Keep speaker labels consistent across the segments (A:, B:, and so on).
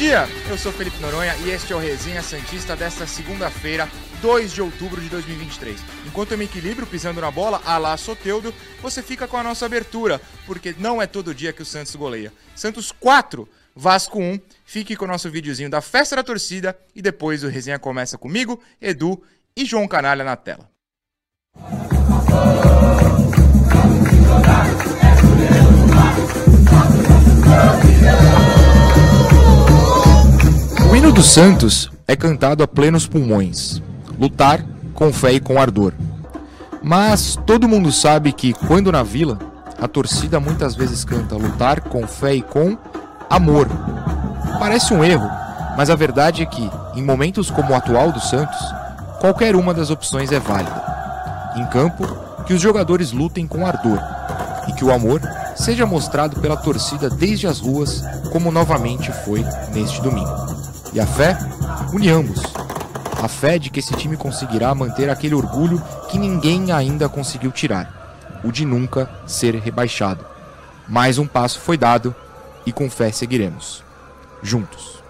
A: Dia, eu sou Felipe Noronha e este é o Resenha Santista desta segunda-feira, 2 de outubro de 2023. Enquanto eu me equilibro pisando na bola, a lá Soteudo, você fica com a nossa abertura, porque não é todo dia que o Santos goleia. Santos 4, Vasco 1. Fique com o nosso videozinho da festa da torcida e depois o resenha começa comigo, Edu e João Canalha na tela. Hino do Santos é cantado a plenos pulmões. Lutar com fé e com ardor. Mas todo mundo sabe que quando na vila, a torcida muitas vezes canta lutar com fé e com amor. Parece um erro, mas a verdade é que, em momentos como o atual do Santos, qualquer uma das opções é válida. Em campo, que os jogadores lutem com ardor e que o amor seja mostrado pela torcida desde as ruas, como novamente foi neste domingo. E a fé une ambos. A fé de que esse time conseguirá manter aquele orgulho que ninguém ainda conseguiu tirar, o de nunca ser rebaixado. Mais um passo foi dado e com fé seguiremos. Juntos.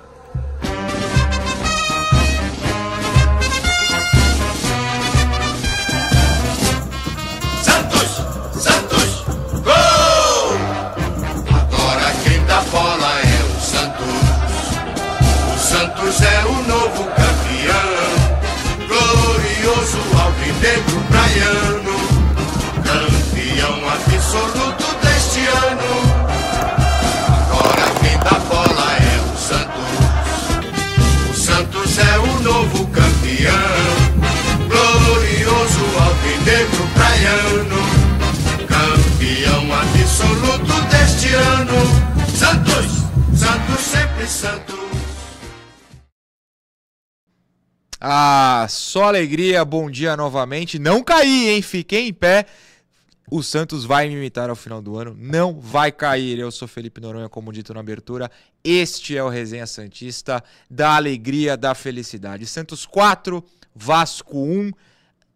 A: Só alegria, bom dia novamente. Não caí, hein? Fiquei em pé. O Santos vai me imitar ao final do ano. Não vai cair. Eu sou Felipe Noronha, como dito na abertura. Este é o Resenha Santista da alegria, da felicidade. Santos 4, Vasco 1.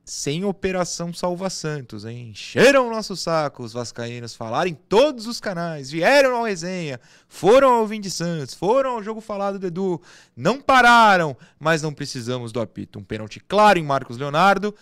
A: Sem Operação Salva Santos, hein? Encheram o nosso saco os vascaínos, falaram em todos os canais, vieram ao resenha, foram ao Vim de Santos, foram ao jogo falado do Edu, não pararam, mas não precisamos do apito. Um pênalti claro em Marcos Leonardo,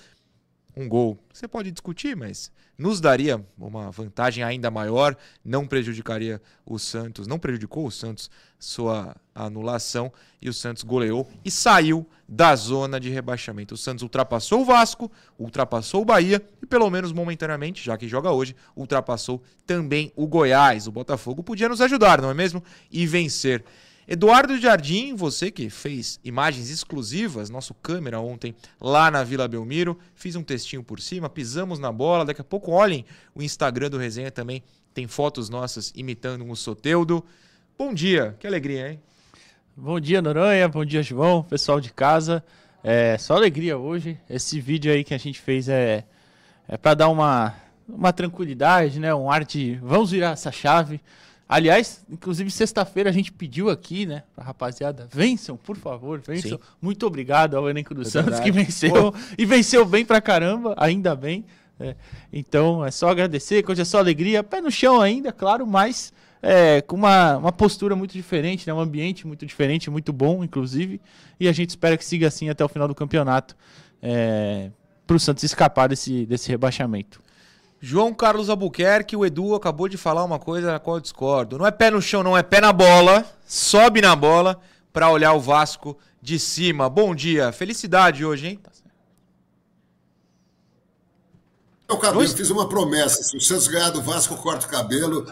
A: um gol. Você pode discutir, mas nos daria uma vantagem ainda maior, não prejudicaria o Santos, não prejudicou o Santos sua anulação e o Santos goleou e saiu da zona de rebaixamento. O Santos ultrapassou o Vasco, ultrapassou o Bahia e pelo menos momentaneamente, já que joga hoje, ultrapassou também o Goiás. O Botafogo podia nos ajudar, não é mesmo? E vencer. Eduardo Jardim, você que fez imagens exclusivas, nosso câmera ontem lá na Vila Belmiro, fiz um textinho por cima, pisamos na bola, daqui a pouco olhem o Instagram do Resenha também, tem fotos nossas imitando um Soteudo. Bom dia, que alegria, hein?
B: Bom dia, Noronha. Bom dia, João. Pessoal de casa. É só alegria hoje. Esse vídeo aí que a gente fez é, é para dar uma, uma tranquilidade, né? Um ar de vamos virar essa chave. Aliás, inclusive sexta-feira a gente pediu aqui, né, pra rapaziada, vençam, por favor, vençam.
A: Sim.
B: Muito obrigado ao elenco do
A: É
B: Santos
A: verdade.
B: que venceu e venceu bem pra caramba, ainda bem. né? Então é só agradecer, que hoje é só alegria, pé no chão ainda, claro, mas é, com uma, uma postura muito diferente, né, um ambiente muito diferente, muito bom, inclusive, e a gente espera que siga assim até o final do campeonato, é, pro Santos escapar desse, desse rebaixamento.
A: João Carlos Albuquerque, o Edu acabou de falar uma coisa na qual eu discordo. Não é pé no chão, não é pé na bola. Sobe na bola para olhar o Vasco de cima. Bom dia, felicidade hoje, hein?
C: O cabelo, fiz uma promessa. Se o Santos ganhar do Vasco, eu corto o cabelo.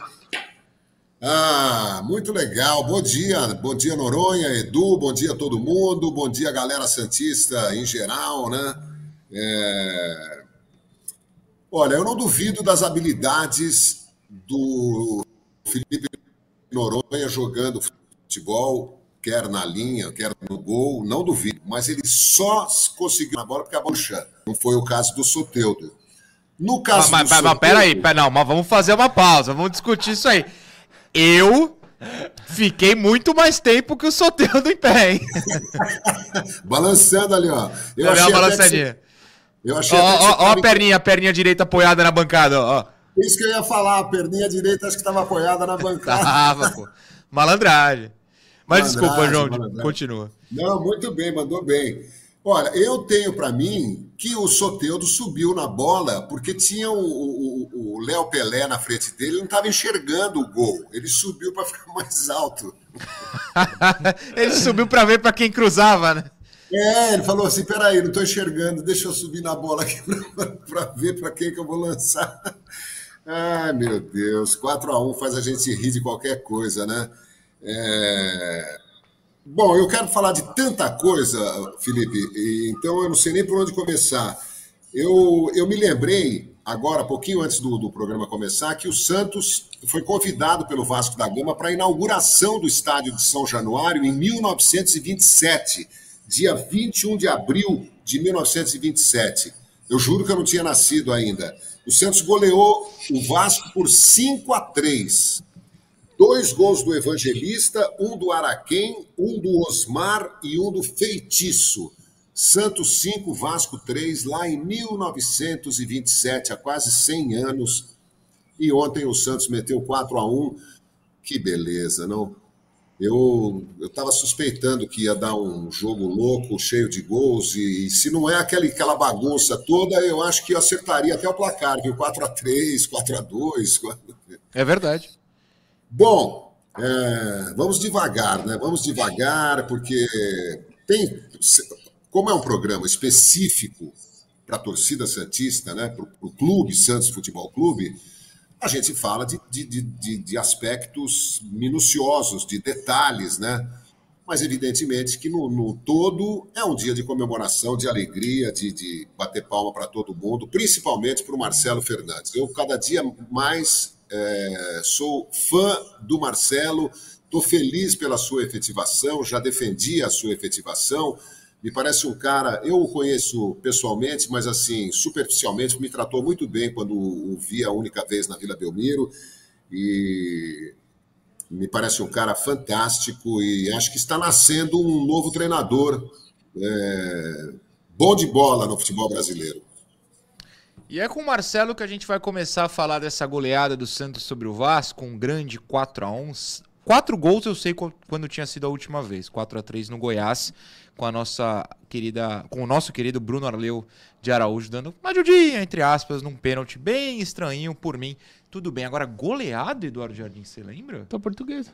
C: Ah, muito legal. Bom dia, bom dia Noronha, Edu, bom dia a todo mundo, bom dia galera Santista em geral, né? É... Olha, eu não duvido das habilidades do Felipe Noronha jogando futebol. quer na linha, quer no gol, não duvido. Mas ele só conseguiu na bola porque a bola Não foi o caso do Soteudo. No caso
A: mas,
C: do
A: mas,
C: Soteudo...
A: mas peraí, pera, não, mas vamos fazer uma pausa, vamos discutir isso aí. Eu fiquei muito mais tempo que o Soteudo em pé, hein?
C: Balançando ali, ó. Eu
A: uma
C: achei que
A: balançadinha.
C: você- Eu achei
A: Ó, ó, ó a perninha, a perninha direita apoiada na bancada, ó.
C: Isso que eu ia falar, a perninha direita acho que estava apoiada na bancada.
A: Tava, pô. Malandragem. Mas desculpa,
C: Malandragem,
A: João,
C: malandragem.
A: continua.
C: Não, muito bem, mandou bem. Olha, eu tenho para mim que o Soteudo subiu na bola porque tinha o- Léo Pelé na frente dele, ele não estava enxergando o gol. Ele subiu para ficar mais alto.
A: Ele subiu pra ver pra quem cruzava, né?
C: É, ele falou assim: peraí, não estou enxergando, deixa eu subir na bola aqui para ver para quem que eu vou lançar. Ai, meu Deus, 4 a 1 faz a gente rir de qualquer coisa, né? É, Bom, eu quero falar de tanta coisa, Felipe, e então eu não sei nem por onde começar. Eu, eu me lembrei, agora, pouquinho antes do, do programa começar, que o Santos foi convidado pelo Vasco da Gama para a inauguração do estádio de São Januário em 1927, dia 21 de abril de 1927. Eu juro que eu não tinha nascido ainda. O Santos goleou o Vasco por 5 a 3. Dois gols do Evangelista, um do Araquém, um do Osmar e um do Feitiço. Santos 5, Vasco 3, lá em 1927, há quase 100 anos. E ontem o Santos meteu 4 a 1 Que beleza, não? Eu estava suspeitando que ia dar um jogo louco, cheio de gols, e, e se não é aquele, aquela bagunça toda, eu acho que eu acertaria até o placar, viu? 4 a 3 4 a 2 4...
A: É verdade.
C: Bom, é, vamos devagar, né? Vamos devagar, porque tem. Como é um programa específico para a torcida Santista, né? Para o clube, Santos Futebol Clube, a gente fala de, de, de, de aspectos minuciosos, de detalhes, né? Mas evidentemente que no, no todo é um dia de comemoração, de alegria, de, de bater palma para todo mundo, principalmente para o Marcelo Fernandes. Eu cada dia mais é, sou fã do Marcelo, estou feliz pela sua efetivação, já defendi a sua efetivação. Me parece um cara, eu o conheço pessoalmente, mas assim, superficialmente, me tratou muito bem quando o vi a única vez na Vila Belmiro. E me parece um cara fantástico e acho que está nascendo um novo treinador é, bom de bola no futebol brasileiro.
A: E é com o Marcelo que a gente vai começar a falar dessa goleada do Santos sobre o Vasco, um grande 4 a 1 Quatro gols eu sei quando tinha sido a última vez, 4 a 3 no Goiás, com a nossa querida, com o nosso querido Bruno Arleu de Araújo dando uma ajudinha, entre aspas, num pênalti bem estranho por mim. Tudo bem, agora goleada, Eduardo Jardim, você lembra?
B: Tô português.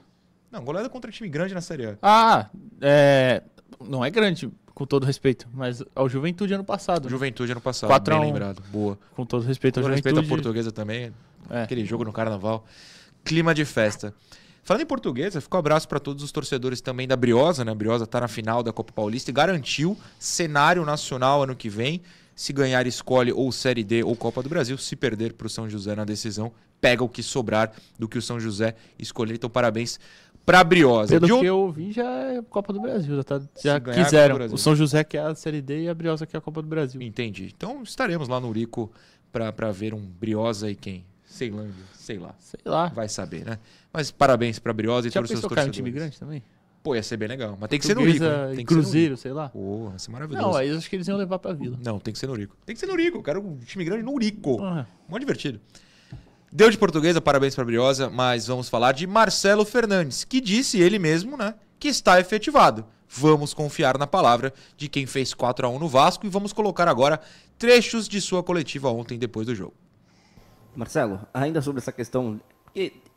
A: Não, goleada contra time grande na Série A.
B: Ah, é. Não é grande, com todo respeito, mas ao Juventude ano passado.
A: Juventude ano passado,
B: 4 a
A: bem
B: 1.
A: lembrado. Boa.
B: Com todo respeito ao
A: Com
B: Juventude.
A: respeito à portuguesa também.
B: É.
A: Aquele jogo no carnaval. Clima de festa. Falando em portuguesa, fica um abraço para todos os torcedores também da Briosa, né? A Briosa tá na final da Copa Paulista e garantiu cenário nacional ano que vem. Se ganhar, escolhe ou Série D ou Copa do Brasil. Se perder para o São José na decisão, pega o que sobrar do que o São José escolher. Então, parabéns para a Briosa.
B: Pelo
A: De
B: que eu ouvi, já é Copa do Brasil. Já, tá- já
A: do
B: quiseram.
A: Brasil.
B: O São José quer a Série D e a Briosa quer a Copa do Brasil.
A: Entendi. Então, estaremos lá no Urico para ver um Briosa e quem? Ceilândia, sei lá.
B: Sei lá.
A: Vai saber, né? Mas parabéns pra Briosa e
B: Já
A: todos os seus
B: pensou cair um
A: torcedores.
B: time grande também?
A: Pô, ia ser bem legal. Mas tem que ser no Rico.
B: E
A: Tem que ser no
B: Cruzeiro, sei lá.
A: Rico. Pô, ia ser maravilhoso.
B: Não, aí eu acho que eles iam levar pra Vila.
A: Não, tem que ser no Rico. Tem que ser no Rico. Eu quero um time grande no Rico.
B: Ah,
A: Mó divertido. Deu de portuguesa, parabéns pra Briosa, mas vamos falar de Marcelo Fernandes, que disse ele mesmo, né, que está efetivado. Vamos confiar na palavra de quem fez 4 a 1 no Vasco e vamos colocar agora trechos de sua coletiva ontem depois do jogo.
D: Marcelo, ainda sobre essa questão, que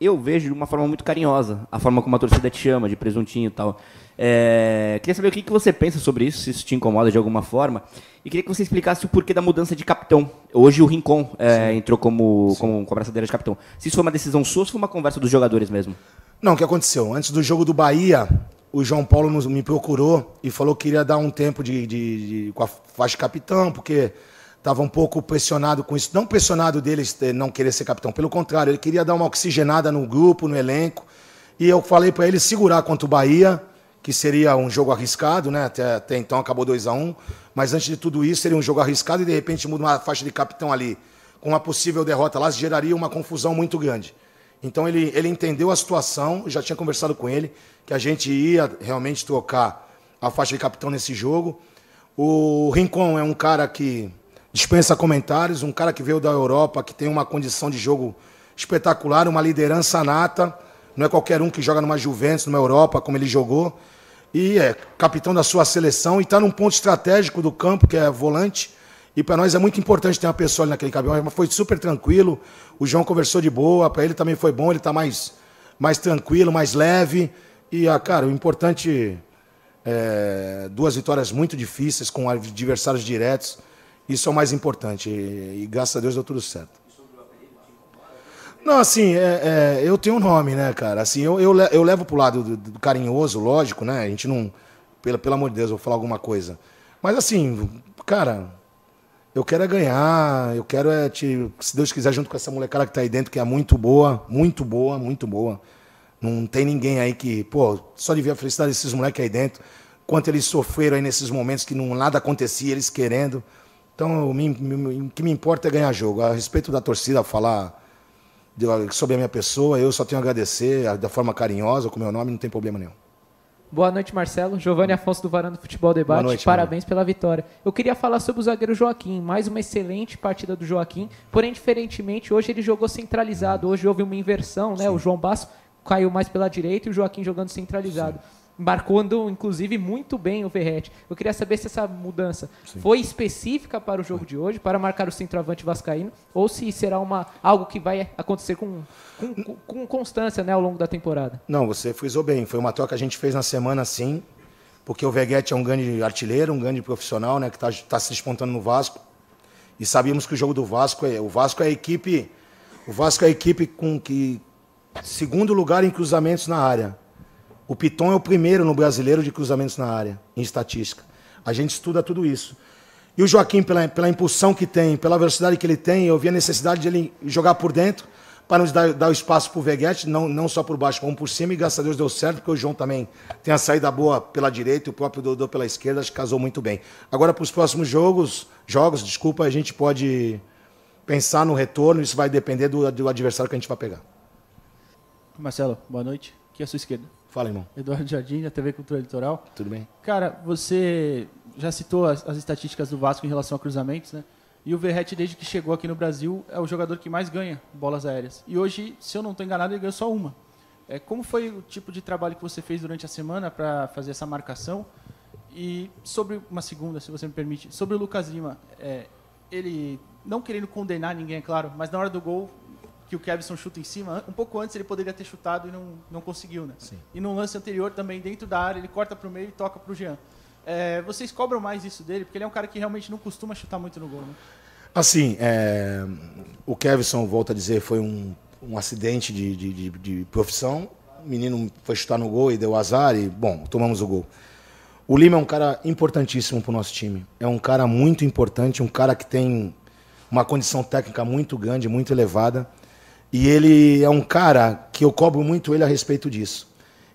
D: eu vejo de uma forma muito carinhosa a forma como a torcida te chama, de presuntinho e tal. É, queria saber o que, que você pensa sobre isso, se isso te incomoda de alguma forma. E queria que você explicasse o porquê da mudança de capitão. Hoje o Rincon é, entrou como, como, como abraçadeira de capitão. Se isso foi uma decisão sua ou se foi uma conversa dos jogadores mesmo?
E: Não, o que aconteceu? Antes do jogo do Bahia, o João Paulo nos- me procurou e falou que queria dar um tempo de, de- de- com a faixa de capitão, porque estava um pouco pressionado com isso. Não pressionado deles ter- não querer ser capitão, pelo contrário, ele queria dar uma oxigenada no grupo, no elenco. E eu falei para ele segurar contra o Bahia, que seria um jogo arriscado, né? Até, até então acabou 2 a 1 um, mas antes de tudo isso seria um jogo arriscado e de repente muda uma faixa de capitão ali com uma possível derrota lá, geraria uma confusão muito grande. Então ele, ele entendeu a situação, já tinha conversado com ele, que a gente ia realmente trocar a faixa de capitão nesse jogo. O Rincon é um cara que dispensa comentários, um cara que veio da Europa, que tem uma condição de jogo espetacular, uma liderança nata. Não é qualquer um que joga numa Juventus, numa Europa, como ele jogou. E é capitão da sua seleção e está num ponto estratégico do campo, que é volante. E para nós é muito importante ter uma pessoa ali naquele caminhão. Mas foi super tranquilo. O João conversou de boa, para ele também foi bom. Ele está mais, mais tranquilo, mais leve. E, ah, cara, o importante é duas vitórias muito difíceis com adversários diretos. Isso é o mais importante. E, e graças a Deus deu tudo certo. Não, assim, é, é, eu tenho um nome, né, cara? Assim, eu, eu, eu levo pro lado do, do, carinhoso, lógico, né? A gente não. Pelo, pelo amor de Deus, eu vou falar alguma coisa. Mas assim, cara, eu quero é ganhar, eu quero é, te, se Deus quiser, junto com essa molecada que tá aí dentro, que é muito boa, muito boa, muito boa. Não tem ninguém aí que, pô, só de ver a felicidade desses moleques aí dentro, quanto eles sofreram aí nesses momentos que não, nada acontecia, eles querendo. Então, o que me importa é ganhar jogo. A respeito da torcida, falar sobre a minha pessoa, eu só tenho a agradecer da forma carinhosa, com o meu nome, não tem problema nenhum.
F: Boa noite, Marcelo. Giovanni Afonso do Varanda Futebol Debate. Noite, Parabéns mano. pela vitória. Eu queria falar sobre o zagueiro Joaquim. Mais uma excelente partida do Joaquim. Porém, diferentemente, hoje ele jogou centralizado. Hoje houve uma inversão, né? Sim. O João Basso caiu mais pela direita e o Joaquim jogando centralizado. Sim marcando inclusive muito bem o Verrete. Eu queria saber se essa mudança Sim. foi específica para o jogo de hoje, para marcar o centroavante vascaíno, ou se será uma, algo que vai acontecer com, com, com constância né, ao longo da temporada.
E: Não, você frisou bem. Foi uma troca que a gente fez na semana, sim, porque o Veguete é um grande artilheiro, um grande profissional, né, que está tá se despontando no Vasco. E sabíamos que o jogo do Vasco é. O Vasco é a equipe. O Vasco é a equipe com que. Segundo lugar em cruzamentos na área. O Piton é o primeiro no brasileiro de cruzamentos na área, em estatística. A gente estuda tudo isso. E o Joaquim, pela, pela impulsão que tem, pela velocidade que ele tem, eu vi a necessidade de ele jogar por dentro para nos dar, dar o espaço para o Veguete, não, não só por baixo, como por cima, e graças a Deus deu certo, porque o João também tem a saída boa pela direita e o próprio Dodô pela esquerda, acho que casou muito bem. Agora, para os próximos jogos, jogos, desculpa, a gente pode pensar no retorno, isso vai depender do, do adversário que a gente vai pegar.
B: Marcelo, boa noite. Aqui é a sua esquerda.
E: Fala, irmão.
B: Eduardo Jardim, da TV Cultura Litoral.
E: Tudo bem?
B: Cara, você já citou as, as, estatísticas do Vasco em relação a cruzamentos, né? E o Verrete, desde que chegou aqui no Brasil, é o jogador que mais ganha bolas aéreas. E hoje, se eu não estou enganado, ele ganhou só uma. É, como foi o tipo de trabalho que você fez durante a semana para fazer essa marcação? E sobre uma segunda, se você me permite, sobre o Lucas Lima, é, ele não querendo condenar ninguém, é claro, mas na hora do gol que o Kevson chuta em cima, um pouco antes ele poderia ter chutado e não, não conseguiu, né?
E: Sim.
B: E no lance anterior também, dentro da área, ele corta para o meio e toca para o Jean. É, vocês cobram mais isso dele? Porque ele é um cara que realmente não costuma chutar muito no gol, né?
E: Assim, é, o Kevson, volto a dizer, foi um, um acidente de, de, de, de profissão. O menino foi chutar no gol e deu azar e, bom, tomamos o gol. O Lima é um cara importantíssimo para o nosso time. É um cara muito importante, um cara que tem uma condição técnica muito grande, muito elevada. E ele é um cara que eu cobro muito ele a respeito disso.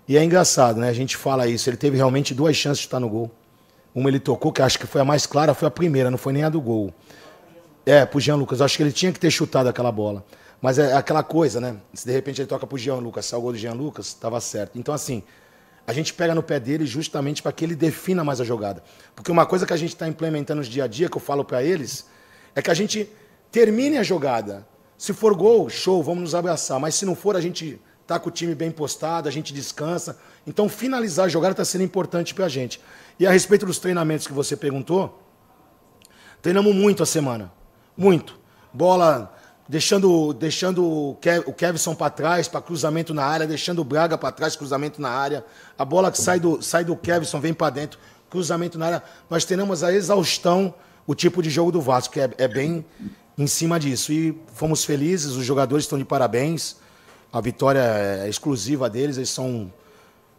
E: E é engraçado, né? A gente fala isso. Ele teve realmente duas chances de estar no gol. Uma ele tocou, que acho que foi a mais clara, foi a primeira, não foi nem a do gol. É, pro Jean Lucas. Acho que ele tinha que ter chutado aquela bola. Mas é aquela coisa, né? Se de repente ele toca pro Jean Lucas, se é o gol do Jean Lucas, estava certo. Então, assim, a gente pega no pé dele justamente para que ele defina mais a jogada. Porque uma coisa que a gente está implementando no dia a dia, que eu falo para eles, é que a gente termine a jogada. Se for gol, show, vamos nos abraçar. Mas se não for, a gente tá com o time bem postado, a gente descansa. Então, finalizar a jogada está sendo importante para a gente. E a respeito dos treinamentos que você perguntou, treinamos muito a semana. Muito. Bola deixando, deixando o Kevson para trás, para cruzamento na área, deixando o Braga para trás, cruzamento na área. A bola que sai do, sai do Kevson, vem para dentro, cruzamento na área. Nós treinamos a exaustão o tipo de jogo do Vasco, que é, é bem em cima disso. E fomos felizes, os jogadores estão de parabéns. A vitória é exclusiva deles, eles são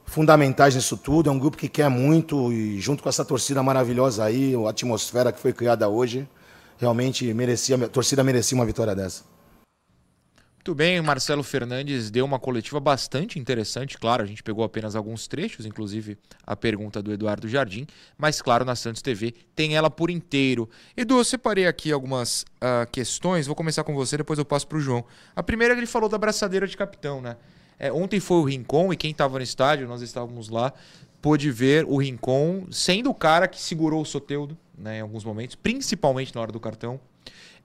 E: fundamentais nisso tudo. É um grupo que quer muito e junto com essa torcida maravilhosa aí, a atmosfera que foi criada hoje, realmente merecia, a torcida merecia uma vitória dessa.
A: Muito bem, Marcelo Fernandes deu uma coletiva bastante interessante. Claro, a gente pegou apenas alguns trechos, inclusive a pergunta do Eduardo Jardim, mas claro, na Santos TV tem ela por inteiro. Edu, eu separei aqui algumas uh, questões, vou começar com você, depois eu passo para o João. A primeira ele falou da braçadeira de capitão, né? É, ontem foi o Rincon e quem estava no estádio, nós estávamos lá, pôde ver o Rincon sendo o cara que segurou o Soteudo né, em alguns momentos, principalmente na hora do cartão,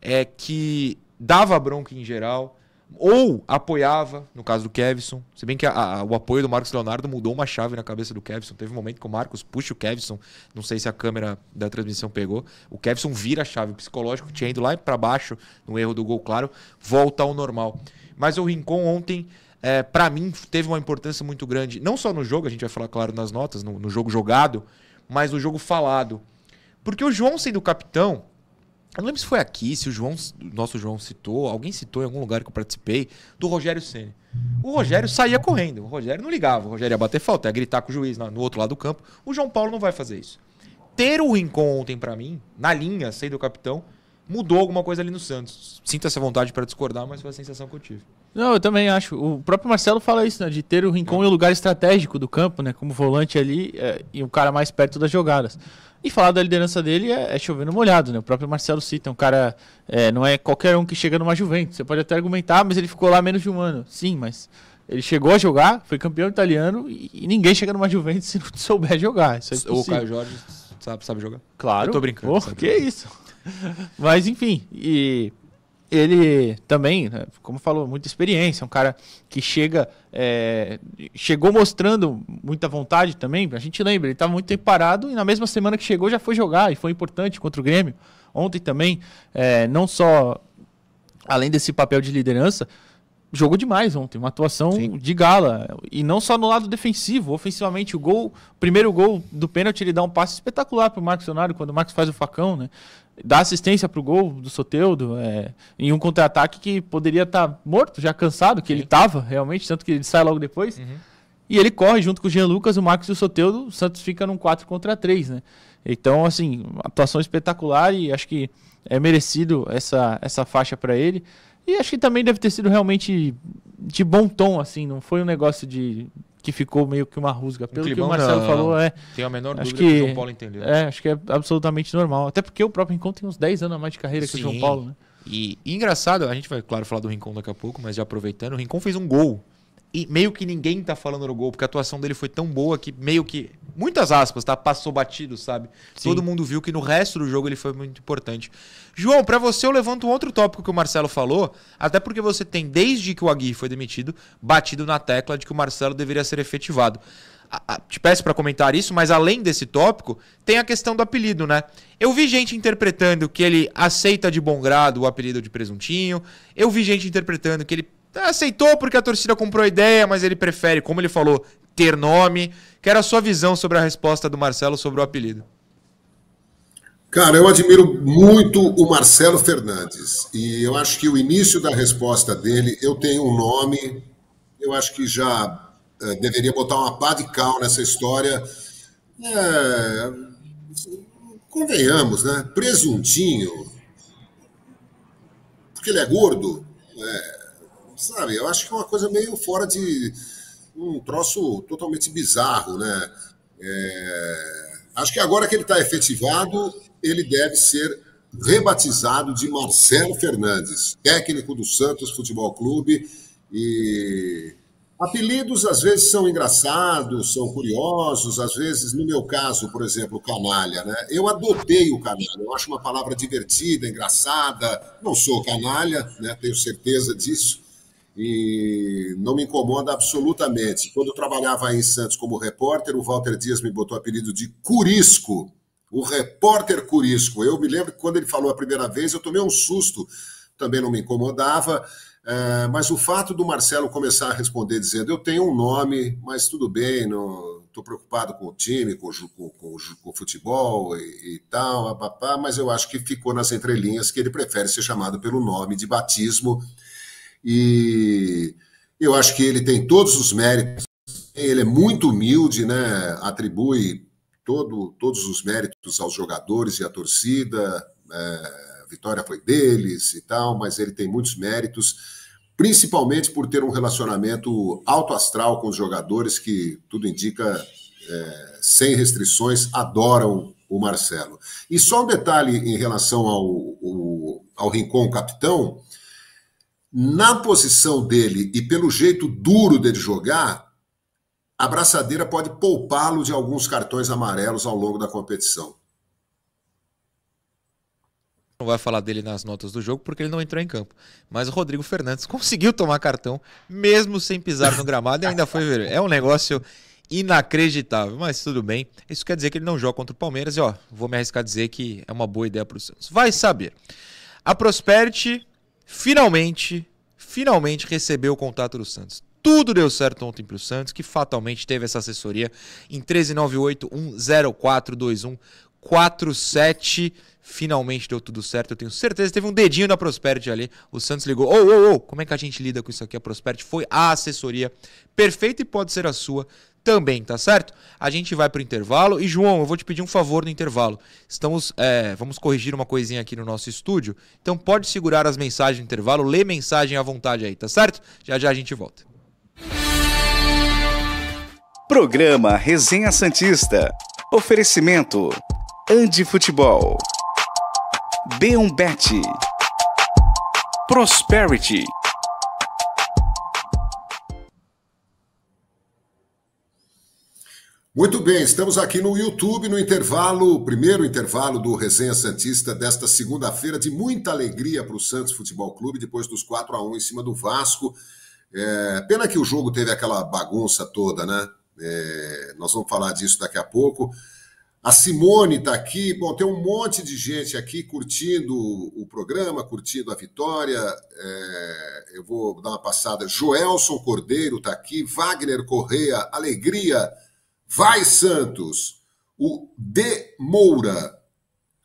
A: é que dava bronca em geral, ou apoiava, no caso do Kevson. Se bem que a, a, o apoio do Marcos Leonardo mudou uma chave na cabeça do Kevson. Teve um momento que o Marcos puxa o Kevson, não sei se a câmera da transmissão pegou. O Kevson vira a chave, o psicológico tinha ido lá para baixo, no erro do gol, claro, volta ao normal. Mas o Rincon ontem, é, para mim, teve uma importância muito grande, não só no jogo, a gente vai falar, claro, nas notas, no, no jogo jogado, mas no jogo falado. Porque o João sendo capitão, eu não lembro se foi aqui, se o João, nosso João citou, alguém citou em algum lugar que eu participei, do Rogério Ceni. O Rogério saía correndo, o Rogério não ligava, o Rogério ia bater falta, ia gritar com o juiz no outro lado do campo. O João Paulo não vai fazer isso. Ter o Rincon ontem para mim, na linha, sendo o capitão, mudou alguma coisa ali no Santos. Sinto essa vontade para discordar, mas foi a sensação que eu tive.
B: Não, eu também acho. O próprio Marcelo fala isso, né? De ter o Rincon em um lugar estratégico do campo, né? Como volante ali é, e um cara mais perto das jogadas. E falar da liderança dele é, é chovendo molhado, né? O próprio Marcelo cita, um cara. É, não é qualquer um que chega numa Juventus. Você pode até argumentar, mas ele ficou lá menos de um ano. Sim, mas ele chegou a jogar, foi campeão italiano e, e ninguém chega numa Juventus se não souber jogar. Isso é
A: o Caio Jorge sabe, sabe jogar?
B: Claro.
A: Eu tô brincando.
B: Oh, que isso. mas enfim, e ele também, né, como falou, muita experiência, um cara que chega, é, chegou mostrando muita vontade também. A gente lembra, ele estava muito tempo parado e na mesma semana que chegou já foi jogar e foi importante contra o Grêmio. Ontem também, é, não só além desse papel de liderança, jogou demais ontem, uma atuação Sim. de gala. E não só no lado defensivo, ofensivamente, o gol, o primeiro gol do pênalti, ele dá um passe espetacular para o Marcos Leonardo, quando o Marcos faz o facão, né? Dá assistência para o gol do Soteudo é, em um contra-ataque que poderia estar tá morto, já cansado, que Sim. ele estava realmente, tanto que ele sai logo depois. Uhum. E ele corre junto com o Jean Lucas, o Marcos e o Soteudo, o Santos fica num 4 contra 3, né? Então, assim, atuação espetacular e acho que é merecido essa, essa faixa para ele. E acho que também deve ter sido realmente de bom tom, assim, não foi um negócio de que ficou meio que uma rusga. Pelo um que o Marcelo não, falou, é.
A: Tem a menor
B: acho
A: dúvida
B: que, que,
A: o João Paulo entendeu.
B: É, acho que é absolutamente normal. Até porque o próprio Rincon tem uns 10 anos a mais de carreira Sim. que o João Paulo, né?
A: E, e, engraçado, a gente vai, claro, falar do Rincon daqui a pouco, mas já aproveitando, o Rincon fez um gol e meio que ninguém tá falando no gol, porque a atuação dele foi tão boa que meio que. Muitas aspas, tá? Passou batido, sabe? Sim. Todo mundo viu que no resto do jogo ele foi muito importante. João, para você eu levanto um outro tópico que o Marcelo falou, até porque você tem, desde que o Agui foi demitido, batido na tecla de que o Marcelo deveria ser efetivado. te peço para comentar isso, mas além desse tópico, tem a questão do apelido, né? Eu vi gente interpretando que ele aceita de bom grado o apelido de presuntinho. Eu vi gente interpretando que ele aceitou porque a torcida comprou a ideia, mas ele prefere, como ele falou, ter nome. Quero a sua visão sobre a resposta do Marcelo sobre o apelido.
C: Cara, eu admiro muito o Marcelo Fernandes e eu acho que o início da resposta dele, eu tenho um nome, eu acho que já é, deveria botar uma pá de cal nessa história. É, convenhamos, né? Presuntinho, porque ele é gordo, é, sabe? Eu acho que é uma coisa meio fora de um troço totalmente bizarro, né? É, acho que agora que ele está efetivado, ele deve ser rebatizado de Marcelo Fernandes, técnico do Santos Futebol Clube e Apelidos às vezes são engraçados, são curiosos, às vezes, no meu caso, por exemplo, canalha, né? Eu adotei o canalha, eu acho uma palavra divertida, engraçada. Não sou canalha, né? Tenho certeza disso e não me incomoda absolutamente. Quando eu trabalhava em Santos como repórter, o Walter Dias me botou o apelido de Curisco, o repórter Curisco. Eu me lembro que quando ele falou a primeira vez, eu tomei um susto, também não me incomodava, é, mas o fato do Marcelo começar a responder dizendo: Eu tenho um nome, mas tudo bem, não estou preocupado com o time, com, com, com, com o futebol e, e tal, papá, mas eu acho que ficou nas entrelinhas que ele prefere ser chamado pelo nome de batismo e eu acho que ele tem todos os méritos. Ele é muito humilde, né? Atribui todo, todos os méritos aos jogadores e à torcida. É, a vitória foi deles e tal, mas ele tem muitos méritos. principalmente por ter um relacionamento alto astral com os jogadores que, tudo indica, é, sem restrições, adoram o Marcelo. E só um detalhe em relação ao, ao, ao Rincon capitão, na posição dele e pelo jeito duro dele jogar, a braçadeira pode poupá-lo de alguns cartões amarelos ao longo da competição.
A: Não vai falar dele nas notas do jogo porque ele não entrou em campo. Mas o Rodrigo Fernandes conseguiu tomar cartão, mesmo sem pisar no gramado, e ainda foi ver. É um negócio inacreditável, mas tudo bem. Isso quer dizer que ele não joga contra o Palmeiras e ó, vou me arriscar a dizer que é uma boa ideia para o Santos. Vai saber. A Prosperity finalmente, finalmente recebeu o contato do Santos. Tudo deu certo ontem para o Santos, que fatalmente teve essa assessoria em 1398 10421 47. Finalmente deu tudo certo, eu tenho certeza. Teve um dedinho da Prosperity ali. O Santos ligou: Ô, ô, ô, como é que a gente lida com isso aqui? A Prosperity foi a assessoria perfeita e pode ser a sua também, tá certo? A gente vai pro intervalo e João, eu vou te pedir um favor no intervalo. Estamos, é, vamos corrigir uma coisinha aqui no nosso estúdio, então pode segurar as mensagens no intervalo, lê mensagem à vontade aí, tá certo? Já já a gente volta.
G: Programa Resenha Santista. Oferecimento Andi Futebol. B1Bet. Prosperity.
C: Muito bem, estamos aqui no YouTube no intervalo, primeiro intervalo do Resenha Santista desta segunda-feira, de muita alegria para o Santos Futebol Clube, depois dos 4 a 1 em cima do Vasco. É, pena que o jogo teve aquela bagunça toda, né? É, nós vamos falar disso daqui a pouco. A Simone está aqui. Bom, tem um monte de gente aqui curtindo o programa, curtindo a vitória. É, eu vou dar uma passada. Joelson Cordeiro está aqui. Wagner Correia, alegria Vai Santos, o De Moura.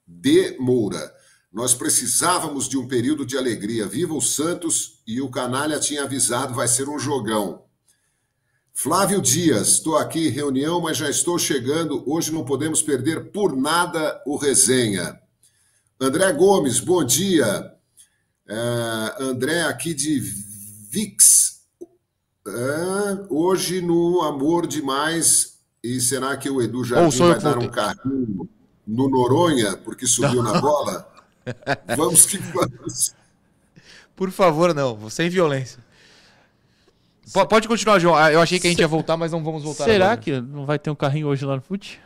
C: De Moura. Nós precisávamos de um período de alegria. Viva o Santos e o Canalha tinha avisado, vai ser um jogão. Flávio Dias, estou aqui em reunião, mas já estou chegando. Hoje não podemos perder por nada o resenha. André Gomes, bom dia. Uh, André aqui de Vix. Uh, hoje no Amor Demais e será que o Edu Jardim vai dar um carrinho no Noronha porque subiu na bola? vamos que vamos.
A: Por favor, não. Sem violência. Pode continuar, João. Ah, eu achei que a gente ia voltar, mas não vamos voltar.
B: Será agora. que não vai ter um carrinho hoje lá no fute?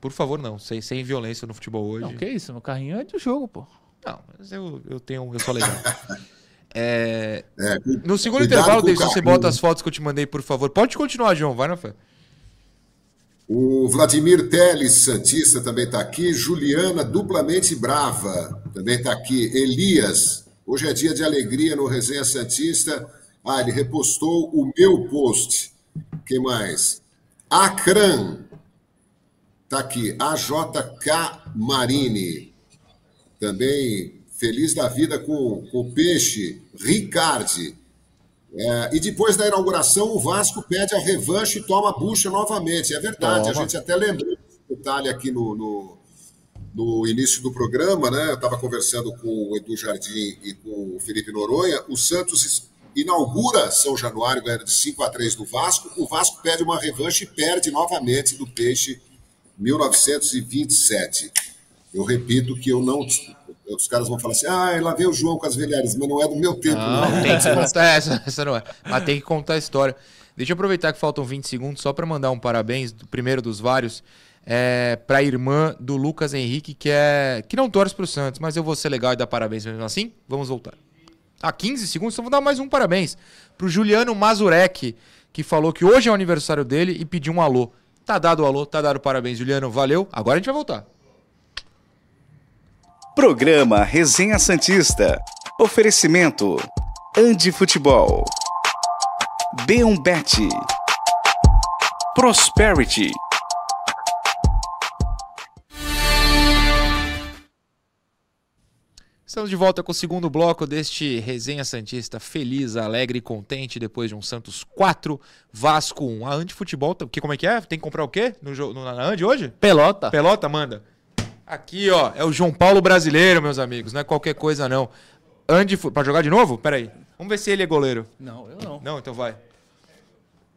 A: Por favor, não. Sem, sem violência no futebol hoje. Não,
B: que isso? O carrinho é do jogo, pô.
A: Não, mas eu, eu tenho. Eu sou legal. é, é, no segundo intervalo, David, você bota as fotos que eu te mandei, por favor. Pode continuar, João. Vai na fé.
C: O Vladimir Teles, Santista, também está aqui. Juliana, duplamente brava, também está aqui. Elias, hoje é dia de alegria no Resenha Santista. Ah, ele repostou o meu post. Quem mais? Acran, está aqui. AJK Marini, também feliz da vida com, com o peixe. Ricardi, é, e depois da inauguração, o Vasco pede a revanche e toma a bucha novamente. É verdade, toma. a gente até lembrou desse detalhe aqui no, no, no, início do programa, né? Eu estava conversando com o Edu Jardim e com o Felipe Noronha. O Santos inaugura São Januário, ganhando de 5 a 3 do Vasco. O Vasco pede uma revanche e perde novamente do Peixe 1927. Eu repito que eu não os caras vão falar assim: ah, lá veio o João com as velhares, mas não é do meu tempo, não.
A: não. Tem que contar essa, essa não é. Mas tem que contar a história. Deixa eu aproveitar que faltam 20 segundos só para mandar um parabéns, do primeiro dos vários, é, para a irmã do Lucas Henrique, que é que não torce para o Santos, mas eu vou ser legal e dar parabéns mesmo assim. Vamos voltar. Ah, 15 segundos, então vou dar mais um parabéns para o Juliano Mazurek, que falou que hoje é o aniversário dele e pediu um alô. Tá dado o alô, tá dado parabéns, Juliano, valeu. Agora a gente vai voltar.
G: Programa Resenha Santista. Oferecimento Andi Futebol. B1Bet. Prosperity.
A: Estamos de volta com o segundo bloco deste Resenha Santista feliz, alegre e contente depois de um Santos 4, Vasco 1. A Andi Futebol, que como é que é? Tem que comprar o quê no, no, na Andi hoje?
B: Pelota.
A: Pelota, manda. Aqui, ó, é o João Paulo brasileiro, meus amigos, não é qualquer coisa não. Ande, para jogar de novo? Pera aí. Vamos ver se ele é goleiro.
B: Não, eu não.
A: Não, então vai.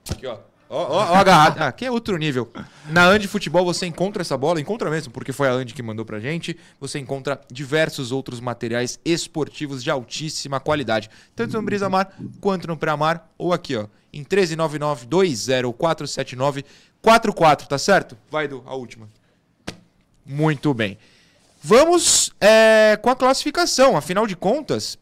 A: Aqui, ó. Ó, ó, ó agarrado. Ah, aqui é outro nível. Na Andi Futebol você encontra essa bola, encontra mesmo, porque foi a Andi que mandou pra gente. Você encontra diversos outros materiais esportivos de altíssima qualidade, tanto no Brisa Mar quanto no Pré-Mar, ou aqui, ó, em 13992047944, tá certo? Vai, Edu, a última. Muito bem. Vamos é, com a classificação. Afinal de contas,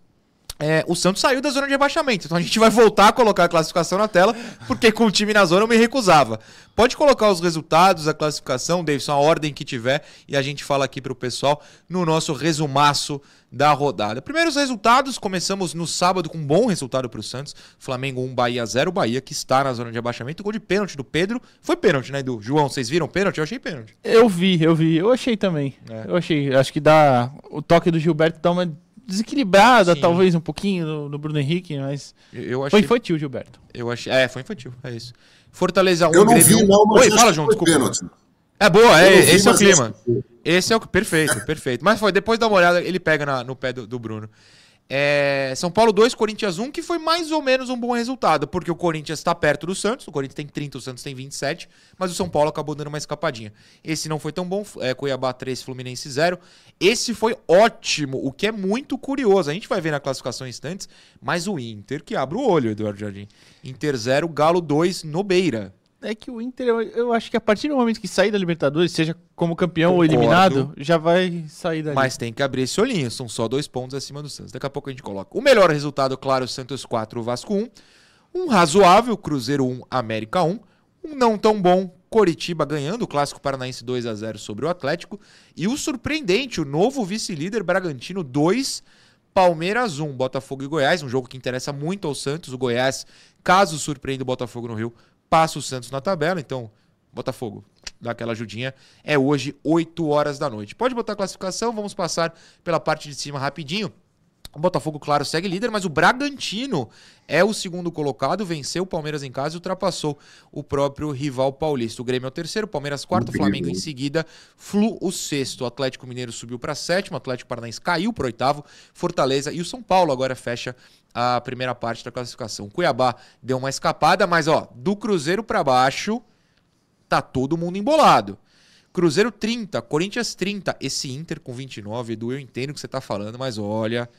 A: é, o Santos saiu da zona de rebaixamento. Então a gente vai voltar a colocar a classificação na tela, porque com o time na zona eu me recusava. Pode colocar os resultados, a classificação, Davidson, a ordem que tiver, e a gente fala aqui pro pessoal no nosso resumaço da rodada. Primeiros resultados, começamos no sábado com um bom resultado pro Santos. Flamengo 1, Bahia 0. Bahia que está na zona de abaixamento. Gol de pênalti do Pedro. Foi pênalti, né, Edu? João, vocês viram pênalti? Eu achei pênalti.
B: Eu vi, eu vi. Eu achei também.
A: É.
B: Eu achei. Acho que dá. O toque do Gilberto dá uma desequilibrada,
A: Sim.
B: talvez, um pouquinho no, no Bruno Henrique, mas.
A: Eu, eu
B: Foi
A: achei.
B: infantil, Gilberto.
A: Eu achei. É, foi infantil. É isso. Fortaleza 1,
C: Eu não
A: Grêmio
C: vi,
A: 1.
C: não, mas
A: Oi, fala, João,
C: foi
A: desculpa.
C: pênalti.
A: É boa, é,
C: vi,
A: esse é o clima. Esse é o perfeito, perfeito. Mas foi depois dá uma olhada, ele pega na- no pé do, do Bruno. É, São Paulo 2, Corinthians 1, que foi mais ou menos um bom resultado, porque o Corinthians está perto do Santos, o Corinthians tem 30, o Santos tem 27, mas o São Paulo acabou dando uma escapadinha. Esse não foi tão bom, é, Cuiabá 3, Fluminense 0. Esse foi ótimo, o que é muito curioso. A gente vai ver na classificação em instantes, mas o Inter que abre o olho, Eduardo Jardim. Inter 0, Galo 2 no Beira.
B: É que o Inter, eu, acho que a partir do momento que sair da Libertadores, seja como campeão ou
A: Concordo.
B: eliminado, já vai sair dali.
A: Mas tem que abrir esse olhinho, são só dois pontos acima do Santos. Daqui a pouco a gente coloca. O melhor resultado, claro, Santos 4, Vasco 1. Um razoável, Cruzeiro 1, América 1. Um não tão bom, Coritiba ganhando o Clássico Paranaense 2 a 0 sobre o Atlético. E o surpreendente, o novo vice-líder Bragantino 2, Palmeiras 1, Botafogo e Goiás. Um jogo que interessa muito ao Santos. O Goiás, caso surpreenda o Botafogo no Rio, passa o Santos na tabela. Então, Botafogo, dá aquela ajudinha. É hoje, 8 horas da noite. Pode botar a classificação, vamos passar pela parte de cima rapidinho. O Botafogo, claro, segue líder, mas o Bragantino é o segundo colocado, venceu o Palmeiras em casa e ultrapassou o próprio rival paulista. O Grêmio é o terceiro, Palmeiras quarto, Flamengo em seguida, Flu o sexto. O Atlético Mineiro subiu para sétimo, o Atlético Paranaense caiu para oitavo, Fortaleza e o São Paulo agora fecha a primeira parte da classificação. Cuiabá deu uma escapada, mas ó, do Cruzeiro para baixo tá todo mundo embolado. Cruzeiro 30, Corinthians 30, esse Inter com 29, Edu, eu entendo o que você tá falando, mas olha,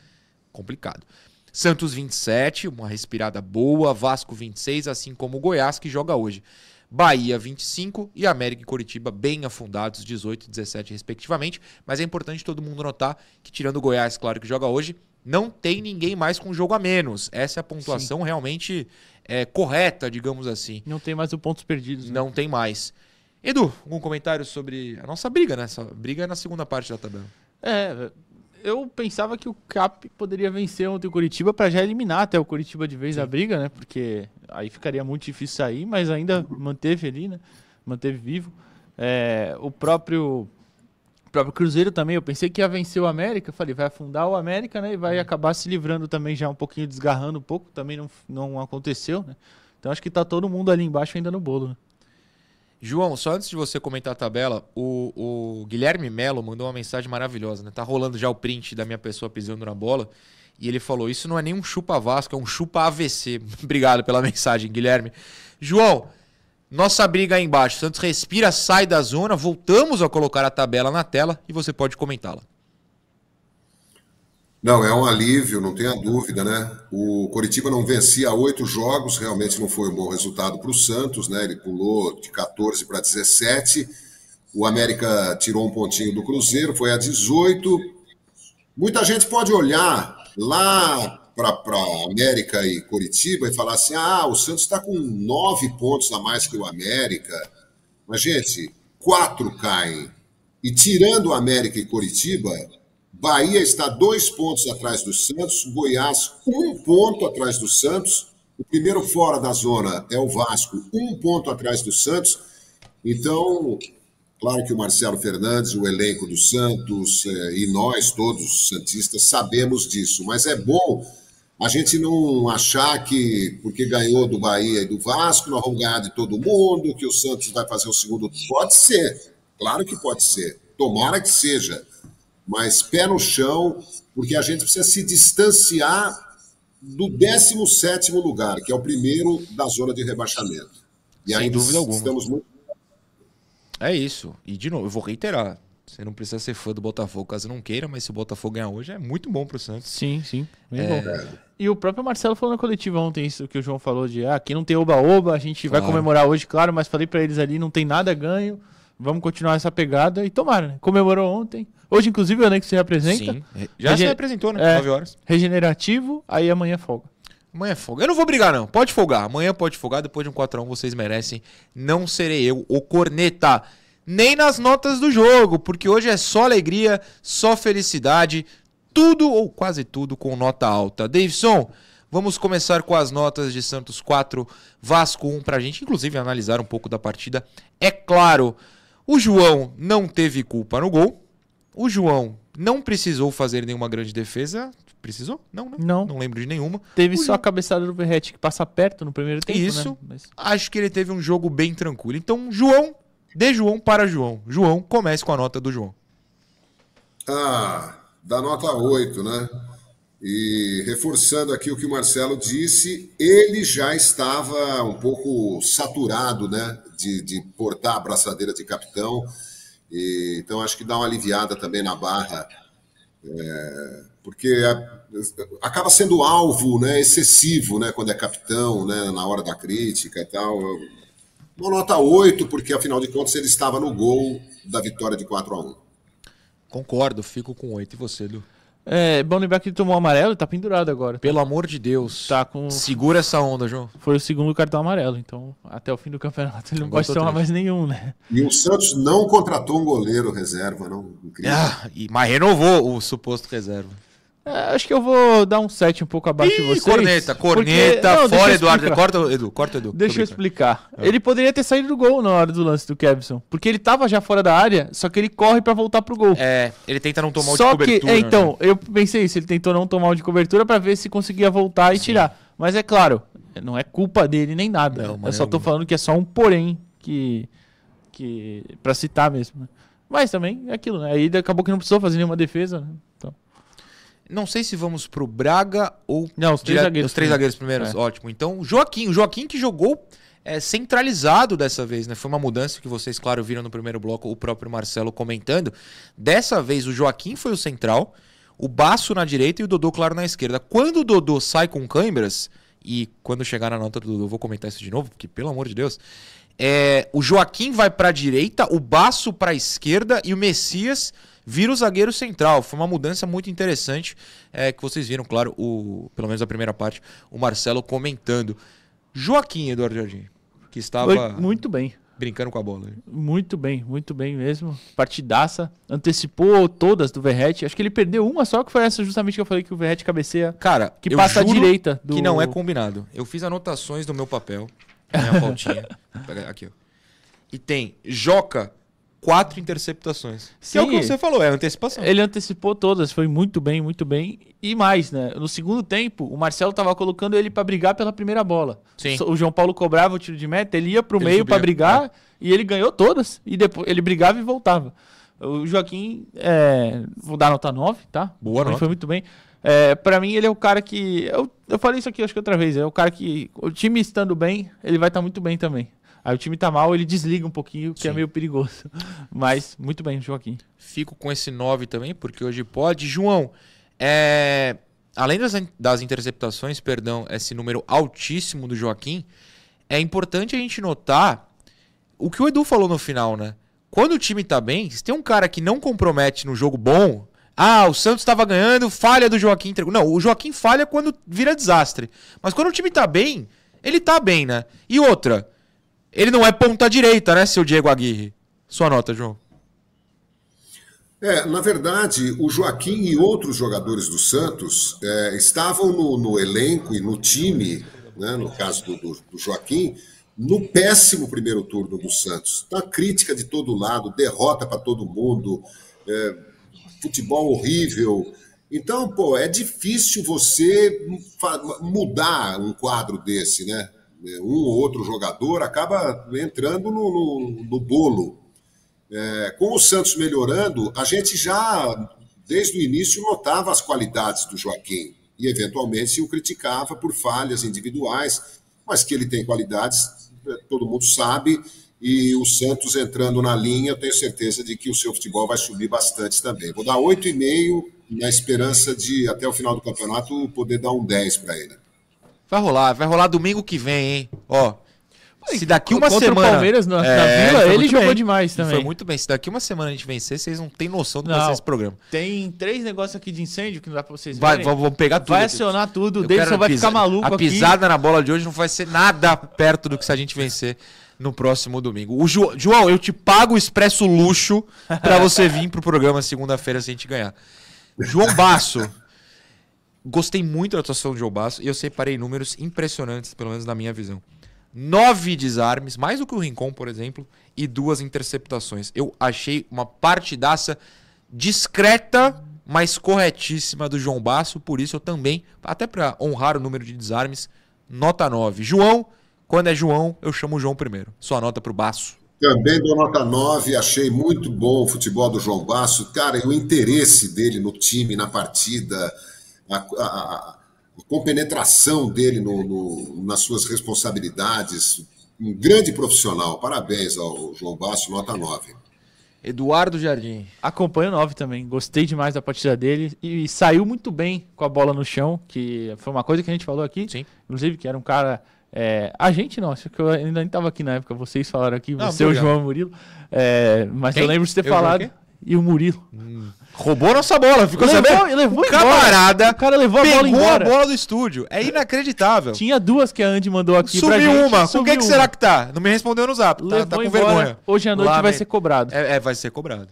A: complicado. Santos 27, uma respirada boa, Vasco 26, assim como o Goiás que joga hoje. Bahia 25 e América e Coritiba bem afundados, 18 e 17 respectivamente, mas é importante todo mundo notar que tirando o Goiás, claro que joga hoje, não tem ninguém mais com jogo a menos. Essa é a pontuação realmente é, correta, digamos assim.
B: Não tem mais o pontos perdidos. né?
A: Não tem mais. Edu, algum comentário sobre a nossa briga, né? Essa briga é na segunda parte da tabela.
B: É, eu pensava que o Cap poderia vencer ontem o Curitiba para já eliminar até o Curitiba de vez da briga, né? Porque aí ficaria muito difícil sair, mas ainda manteve ali, né? Manteve vivo. É, o próprio o próprio Cruzeiro também, eu pensei que ia vencer o América, falei, vai afundar o América, né? E vai acabar se livrando também já um pouquinho, desgarrando um pouco, também não, não aconteceu, né? Então acho que tá todo mundo ali embaixo ainda no bolo, né?
A: João, só antes de você comentar a tabela, o, o Guilherme Melo mandou uma mensagem maravilhosa, né? Tá rolando já o print da minha pessoa pisando na bola. E ele falou: Isso não é nem um chupa Vasco, é um chupa AVC. Obrigado pela mensagem, Guilherme. João, nossa briga aí embaixo. Santos respira, sai da zona. Voltamos a colocar a tabela na tela e você pode comentá-la.
C: Não, é um alívio, não tenha dúvida, né? O Coritiba não vencia oito jogos, realmente não foi um bom resultado para o Santos, né? Ele pulou de 14 para 17. O América tirou um pontinho do Cruzeiro, foi a 18. Muita gente pode olhar lá para América e Coritiba e falar assim: ah, o Santos está com nove pontos a mais que o América. Mas, gente, quatro caem. E tirando América e Coritiba, Bahia está dois pontos atrás do Santos, Goiás um ponto atrás do Santos, o primeiro fora da zona é o Vasco, um ponto atrás do Santos. Então, claro que o Marcelo Fernandes, o elenco do Santos eh, e nós todos santistas sabemos disso, mas é bom a gente não achar que porque ganhou do Bahia e do Vasco nós vamos ganhar de todo mundo, que o Santos vai fazer o segundo. Pode ser, claro que pode ser, tomara que seja mas pé no chão, porque a gente precisa se distanciar do 17 lugar, que é o primeiro da zona de rebaixamento. E
A: Sem
C: ainda
A: dúvida alguma.
C: estamos muito.
A: É isso. E de novo, eu vou reiterar. Você não precisa ser fã do Botafogo caso não queira, mas se o Botafogo ganhar hoje é muito bom pro Santos.
B: Sim, sim. Bem
A: É.
B: bom. E o próprio Marcelo falou na coletiva ontem isso que o João falou de ah, aqui não tem oba-oba, a gente vai
A: Claro.
B: comemorar hoje, claro, mas falei pra eles ali, não tem nada ganho, vamos continuar essa pegada e tomara, né? Comemorou ontem. Hoje, inclusive, o Enem se representa.
A: Sim. Já se representou, né?
B: É.
A: 9 horas.
B: Regenerativo, aí amanhã folga.
A: Amanhã é folga. Eu não vou brigar, não. Pode folgar. Amanhã pode folgar. Depois de um 4x1, vocês merecem. Não serei eu o corneta. Nem nas notas do jogo, porque hoje é só alegria, só felicidade. Tudo, ou quase tudo, com nota alta. Davidson, vamos começar com as notas de Santos 4, Vasco 1, pra gente, inclusive, analisar um pouco da partida. É claro, o João não teve culpa no gol. O João não precisou fazer nenhuma grande defesa. Precisou? Não, né?
B: Não.
A: Não lembro de nenhuma.
B: Teve
A: O
B: só
A: João-
B: a cabeçada do Verrete que passa perto no primeiro tempo,
A: Isso.
B: né? Mas-
A: Acho que ele teve um jogo bem tranquilo. Então, João, de João para João. João, comece com a nota do João.
C: Ah, da nota 8, né? E reforçando aqui o que o Marcelo disse, ele já estava um pouco saturado, né? De, de portar a braçadeira de capitão. E, então acho que dá uma aliviada também na barra. é, porque a- acaba sendo alvo né, excessivo né, quando é capitão, né, na hora da crítica e tal. Uma nota 8, porque afinal de contas ele estava no gol da vitória de 4 a 1
A: Concordo, fico com 8. E você, Edu?
B: É bom lembrar que ele tomou amarelo e tá pendurado agora.
A: Pelo amor de Deus.
B: Tá com.
A: Segura essa onda, João.
B: Foi o segundo cartão amarelo, então até o fim do campeonato ele não
A: Agora
B: pode tomar
A: triste.
B: mais nenhum, né?
C: E o Santos não contratou um goleiro reserva, não. Incrível.
A: Ah, e, mas renovou o suposto reserva.
B: É, acho que eu vou dar um 7 um pouco abaixo de
A: Ih,
B: vocês.
A: corneta,
B: porque-
A: corneta,
B: Não, deixa
A: fora, Eduardo. Corta, Edu, corta, Edu.
B: Deixa eu explicar.
A: É.
B: Ele poderia ter saído do gol na hora do lance do Kevson. Porque ele tava já fora da área, só que ele corre pra voltar pro gol.
A: É, ele tenta não tomar o de
B: só que,
A: cobertura.
B: é, então,
A: né?
B: eu pensei isso. Ele tentou não tomar o de cobertura pra ver se conseguia voltar e tirar. Mas é claro, não é culpa dele nem nada.
A: Não,
B: eu só tô falando que é só um porém que. que pra citar mesmo. né? Mas também é aquilo, né? Aí acabou que não precisou fazer nenhuma defesa, né? Então,
A: Não sei se vamos pro Braga ou.
B: Não, os três
A: direto-
B: zagueiros
A: Os três zagueiros primeiros,
B: É.
A: ótimo. Então, o Joaquim. O Joaquim que jogou é, centralizado dessa vez, né? Foi uma mudança que vocês, claro, viram no primeiro bloco, o próprio Marcelo comentando. Dessa vez, o Joaquim foi o central, o Baço na direita e o Dodô, claro, na esquerda. Quando o Dodô sai com câimbras, e quando chegar na nota do Dodô, eu vou comentar isso de novo, porque, pelo amor de Deus. É, o Joaquim vai pra direita, o Baço pra esquerda e o Messias vira o zagueiro central. Foi uma mudança muito interessante é, que vocês viram, claro, o, pelo menos a primeira parte, o Marcelo comentando. Joaquim, Eduardo Jardim, que estava
B: muito bem.
A: brincando com a bola.
B: Muito bem, muito bem mesmo. Partidaça. Antecipou todas do Verrete. Acho que ele perdeu uma só, que foi essa justamente que eu falei que o Verrete cabeceia.
A: Cara,
B: Que passa à direita do-
A: Que não é combinado. Eu fiz anotações no meu papel, na minha pautinha. Aqui, ó. E tem Joca, quatro interceptações. Que é o que
B: Sim.
A: você falou, é antecipação.
B: Ele antecipou todas, foi muito bem, muito bem. E mais, né? No segundo tempo, o Marcelo tava colocando ele pra brigar pela primeira bola.
A: Sim.
B: O João Paulo cobrava o tiro de meta, ele ia pro
A: Ele
B: meio
A: subia,
B: brigar e ele ganhou todas. E depois ele brigava e voltava. O Joaquim, é, vou dar nota 9, tá?
A: Boa
B: Ele
A: nota.
B: Foi muito bem. É, para mim, ele é o cara que. Eu, eu falei isso aqui, acho que outra vez. É o cara que. O time estando bem, ele vai estar muito bem também. Aí o time tá mal, ele desliga um pouquinho, que é
A: Sim.
B: meio perigoso. Mas, muito bem, Joaquim.
A: Fico com esse 9 também, porque hoje pode. João, é, além das, das interceptações, perdão, esse número altíssimo do Joaquim, é importante a gente notar o que o Edu falou no final, né? Quando o time tá bem, se tem um cara que não compromete no jogo bom. Ah, o Santos estava ganhando, falha do Joaquim. entregou. Não, o Joaquim falha quando vira desastre. Mas quando o time tá bem, ele tá bem, né? E outra, ele não é ponta direita, né, seu Diego Aguirre? Sua nota, João.
C: É, na verdade, o Joaquim e outros jogadores do Santos é, estavam no, no elenco e no time, né, no caso do, do- Joaquim, no péssimo primeiro turno do Santos. Tá crítica de todo lado, derrota para todo mundo, é, futebol horrível. Então, pô, é difícil você mudar um quadro desse, né? Um ou outro jogador acaba entrando no, no- no bolo. É, com o Santos melhorando, a gente já, desde o início, notava as qualidades do Joaquim. e eventualmente o criticava por falhas individuais, mas que ele tem qualidades, todo mundo sabe, e o Santos entrando na linha, eu tenho certeza de que o seu futebol vai subir bastante também. Vou dar 8,5 na esperança de, até o final do campeonato, poder dar um 10 para ele.
A: Vai rolar, vai rolar domingo que vem, hein? Ó, se daqui uma
B: Contra
A: semana.
B: o Palmeiras na, na
A: É,
B: Vila,
A: foi
B: ele
A: muito
B: jogou
A: bem.
B: demais também.
A: Foi muito bem. Se daqui uma semana a gente vencer, vocês não têm noção do que vai ser esse programa.
B: Tem três negócios aqui de incêndio que não dá pra vocês
A: Vai,
B: verem.
A: vamos vamos pegar tudo.
B: Vai
A: aqui.
B: acionar tudo, o Davidson vai
A: pisa-
B: ficar maluco
A: A
B: aqui.
A: pisada na bola de hoje não vai ser nada perto do que se a gente vencer no próximo domingo. O Ju- João, eu te pago o expresso luxo pra você vir pro programa segunda-feira se a gente ganhar. João Basso. Gostei muito da atuação do João Basso e eu separei números impressionantes, pelo menos na minha visão. Nove desarmes, mais do que o Rincon, por exemplo, e duas interceptações. Eu achei uma partidaça discreta, mas corretíssima do João Basso, por isso eu também, até para honrar o número de desarmes, nota 9. João, quando é João, eu chamo o João primeiro. Sua nota pro Basso.
C: Também dou nota 9, achei muito bom o futebol do João Basso. Cara, e o interesse dele no time, na partida, a, a- compenetração dele no- no- nas suas responsabilidades. Um grande profissional. Parabéns ao João Basso, nota 9.
A: Eduardo Jardim.
B: Acompanho o 9 também. Gostei demais da partida dele e saiu muito bem com a bola no chão, que foi uma coisa que a gente falou aqui.
A: Sim.
B: Inclusive, que era um cara. é, a gente não, acho que eu ainda nem estava aqui na época, vocês falaram aqui,
A: Não,
B: você, o
A: obrigado.
B: João o Murilo. É, mas
A: Quem?
B: eu lembro de ter
A: Eu, João,
B: falado. E o Murilo.
A: Roubou nossa bola, ficou
B: Levou-
A: sabendo?
B: levou
A: o
B: embora.
A: camarada
B: O cara levou a bola embora.
A: a bola do estúdio. É inacreditável.
B: Tinha duas que a Andy mandou aqui pra
A: Subiu
B: gente.
A: uma. Com o
B: subiu
A: que, que
B: uma.
A: será que tá? Não me respondeu no zap. Tá,
B: Levou
A: tá com
B: embora.
A: vergonha.
B: Hoje à noite vai ser cobrado.
A: É, é, vai ser cobrado.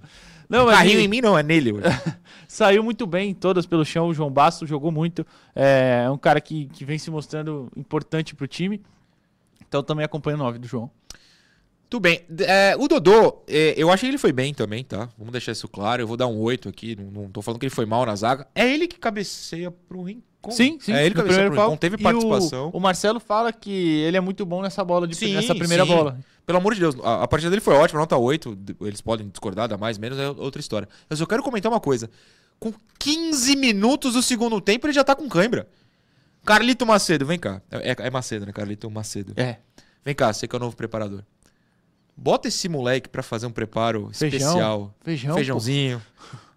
B: Não, mas
A: Carrinho
B: ele-
A: em mim não, é nele.
B: Saiu muito bem, todas pelo chão. O João Basso jogou muito. É um cara que, que vem se mostrando importante pro time. Então também acompanho o 9 do João.
A: Tudo bem. É, o Dodô, é, eu achei que ele foi bem também, tá? Vamos deixar isso claro. Eu vou dar um 8 aqui. Não, não tô falando que ele foi mal na zaga. É ele que cabeceia pro Rincon.
B: Sim, sim.
A: É ele que cabeceia pro Rincon. Teve participação.
B: O, o Marcelo fala que ele é muito bom nessa bola, de,
A: Sim,
B: nessa primeira
A: sim.
B: bola.
A: Pelo amor de Deus, a, a partida dele foi ótima, nota 8. d- Eles podem discordar, dar mais, menos, é outra história. Eu só quero comentar uma coisa. Com 15 minutos do segundo tempo, ele já tá com cãibra. Carlito Macedo, vem cá. É, é Macedo, né? Carlito Macedo.
B: É.
A: Vem cá, você que é o novo preparador. Bota esse moleque pra fazer um preparo
B: Feijão.
A: especial.
B: Feijão,
A: Feijãozinho,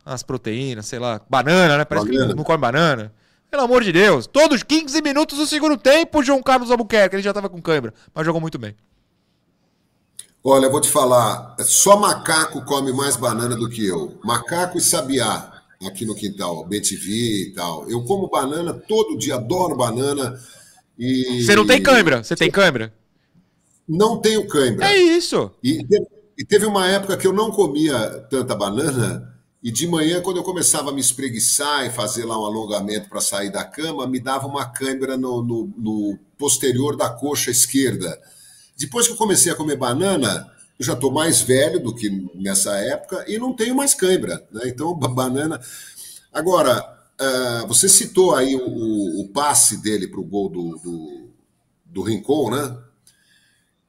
A: umas proteínas, sei lá. Banana, né? Parece que
C: Banana.
A: ele não come banana. Pelo amor de Deus. Todos 15 minutos do segundo tempo, João Carlos Albuquerque. Ele já tava com cãibra, mas jogou muito bem.
C: Olha, eu vou te falar, só macaco come mais banana do que eu. Macaco e sabiá aqui no quintal, BTV e tal. Eu como banana todo dia, adoro banana. E
A: Você não tem cãibra? Você tem cãibra?
C: Não tenho cãibra.
A: É isso.
C: E, e teve uma época que eu não comia tanta banana, e de manhã, quando eu começava a me espreguiçar e fazer lá um alongamento para sair da cama, me dava uma cãibra no, no- no posterior da coxa esquerda. Depois que eu comecei a comer banana, eu já estou mais velho do que nessa época e não tenho mais cãibra. Né? Então, ba- banana. Agora, ah, você citou aí o, o- o passe dele para o gol do, do, do Rincon, né?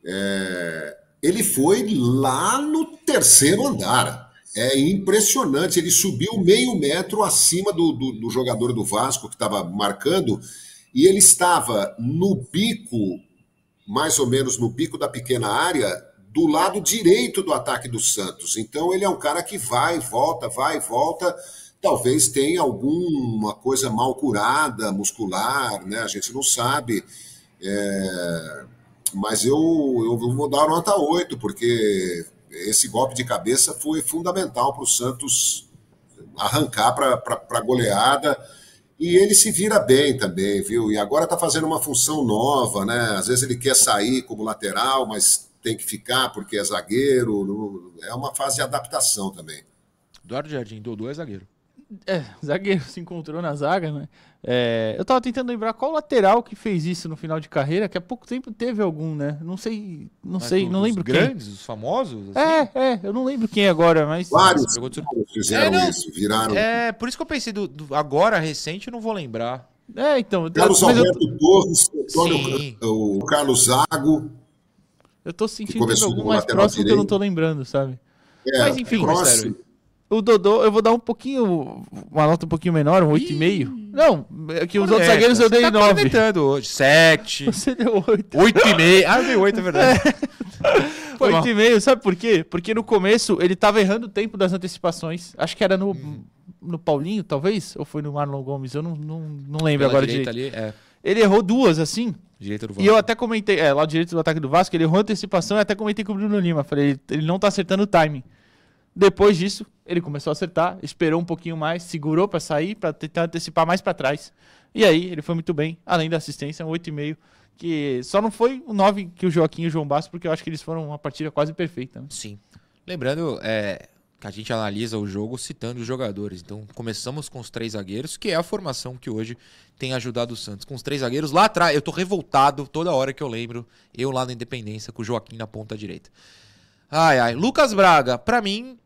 C: É, ele foi lá no terceiro andar. É impressionante. Ele subiu meio metro acima do, do, do jogador do Vasco que estava marcando e ele estava no bico, mais ou menos no bico da pequena área, do lado direito do ataque do Santos. Então ele é um cara que vai, volta, vai, volta. Talvez tenha alguma coisa mal curada, muscular, né? A gente não sabe. É, mas eu, eu vou dar nota 8, porque esse golpe de cabeça foi fundamental para o Santos arrancar para a goleada. E ele se vira bem também, viu? E agora está fazendo uma função nova, né? Às vezes ele quer sair como lateral, mas tem que ficar porque é zagueiro. É uma fase de adaptação também.
A: Eduardo Jardim, Dodô é zagueiro.
B: É, zagueiro se encontrou na zaga, né? É, eu tava tentando lembrar qual lateral que fez isso no final de carreira, que há pouco tempo teve algum, né? Não sei, não
A: Mas
B: sei, não lembro quem.
A: grandes, os famosos? assim?
B: É, é, eu não lembro quem agora, mas.
C: Vários fizeram
A: É, não.
C: isso, viraram.
A: É, por isso que eu pensei, do, do- agora, recente, eu não vou lembrar.
B: É, então.
C: Carlos
B: mas eu,
C: Alberto Torres,
A: Sim.
C: o, o Carlos Zago.
B: eu tô sentindo
C: começou
B: algum mais
C: lateral
B: próximo que eu não
C: direito.
B: tô lembrando, sabe?
C: É,
B: Mas enfim,
C: Cross,
A: sério.
B: O Dodô, eu vou dar um pouquinho, uma nota um pouquinho menor, um 8,5. Não, é que os outros zagueiros eu dei
A: tá
B: 9.
A: cornetando hoje. 7.
B: Você deu 8.
A: 8,5. Ah, eu dei 8, é verdade. Mal.
B: 8,5, sabe por quê? Porque no começo ele tava errando o tempo das antecipações. Acho que era no, no Paulinho, talvez? Ou foi no Marlon Gomes? Eu não, não, não lembro
A: Pela
B: agora
A: direita
B: direito.
A: ali, é.
B: Ele errou duas, assim.
A: Direita do
B: E eu até comentei, é, lá direito do ataque do Vasco, ele errou a antecipação e até comentei com o Bruno Lima. Falei, ele, ele não tá acertando o timing. Depois disso, ele começou a acertar, esperou um pouquinho mais, segurou pra sair, pra tentar antecipar mais pra trás. E aí, ele foi muito bem, além da assistência, um 8,5. Que só não foi o 9 que o Joaquim e o João Bastos, porque eu acho que eles foram uma partida quase perfeita. né?
A: Sim. Lembrando é, que a gente analisa o jogo citando os jogadores. Então, começamos com os três zagueiros, que é a formação que hoje tem ajudado o Santos. Com os três zagueiros lá atrás, eu tô revoltado toda hora que eu lembro, eu lá na Independência, com o Joaquim na ponta direita. Ai, ai. Lucas Braga, pra mim,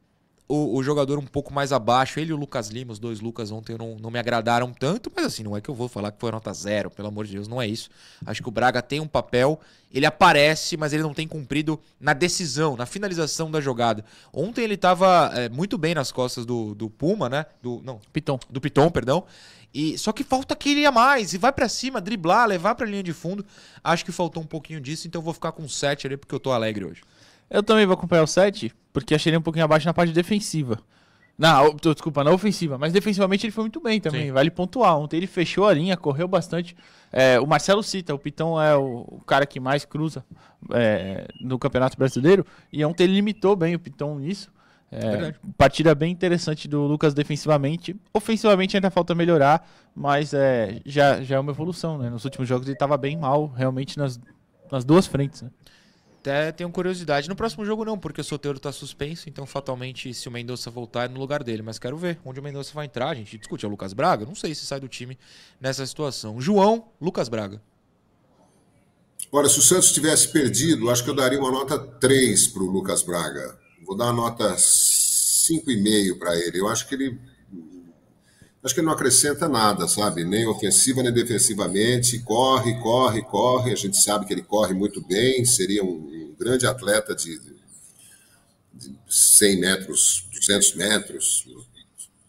A: o, o jogador um pouco mais abaixo, ele e o Lucas Lima, os dois Lucas ontem não, não me agradaram tanto, mas assim, não é que eu vou falar que foi nota zero, pelo amor de Deus, não é isso. Acho que o Braga tem um papel, ele aparece, mas ele não tem cumprido na decisão, na finalização da jogada. Ontem ele tava é, muito bem nas costas do, do Puma, né? Do, não,
B: Piton.
A: do Piton, perdão. E só que falta aquele a mais, e vai pra cima, driblar, levar pra linha de fundo. Acho que faltou um pouquinho disso, então eu vou ficar com 7 ali porque eu tô alegre hoje.
B: Eu também vou acompanhar o 7, porque achei ele um pouquinho abaixo na parte defensiva. O- desculpa, na ofensiva, mas defensivamente ele foi muito bem também.
A: Sim.
B: Vale pontuar. Ontem ele fechou a linha, correu bastante. É, o Marcelo cita, o Pitão é o, o cara que mais cruza é, no Campeonato Brasileiro. E ontem ele limitou bem o Pitão nisso. É, partida bem interessante do Lucas defensivamente. Ofensivamente ainda falta melhorar, mas é, já, já é uma evolução. Né? Nos últimos jogos ele estava bem mal, realmente nas, nas duas frentes. Né?
A: Até tenho curiosidade. No próximo jogo não, porque o Soteiro tá suspenso, então fatalmente se o Mendonça voltar é no lugar dele. Mas quero ver onde o Mendonça vai entrar. A gente discute. É o Lucas Braga? Não sei se sai do time nessa situação. João, Lucas Braga.
C: Olha, se o Santos tivesse perdido, acho que eu daria uma nota 3 para o Lucas Braga. Vou dar uma nota 5,5 para ele. Eu acho que ele. Acho que ele não acrescenta nada, sabe? Nem ofensiva nem defensivamente. Corre, corre, corre. A gente sabe que ele corre muito bem. Seria um, grande atleta de, de 100 metros, 200 metros,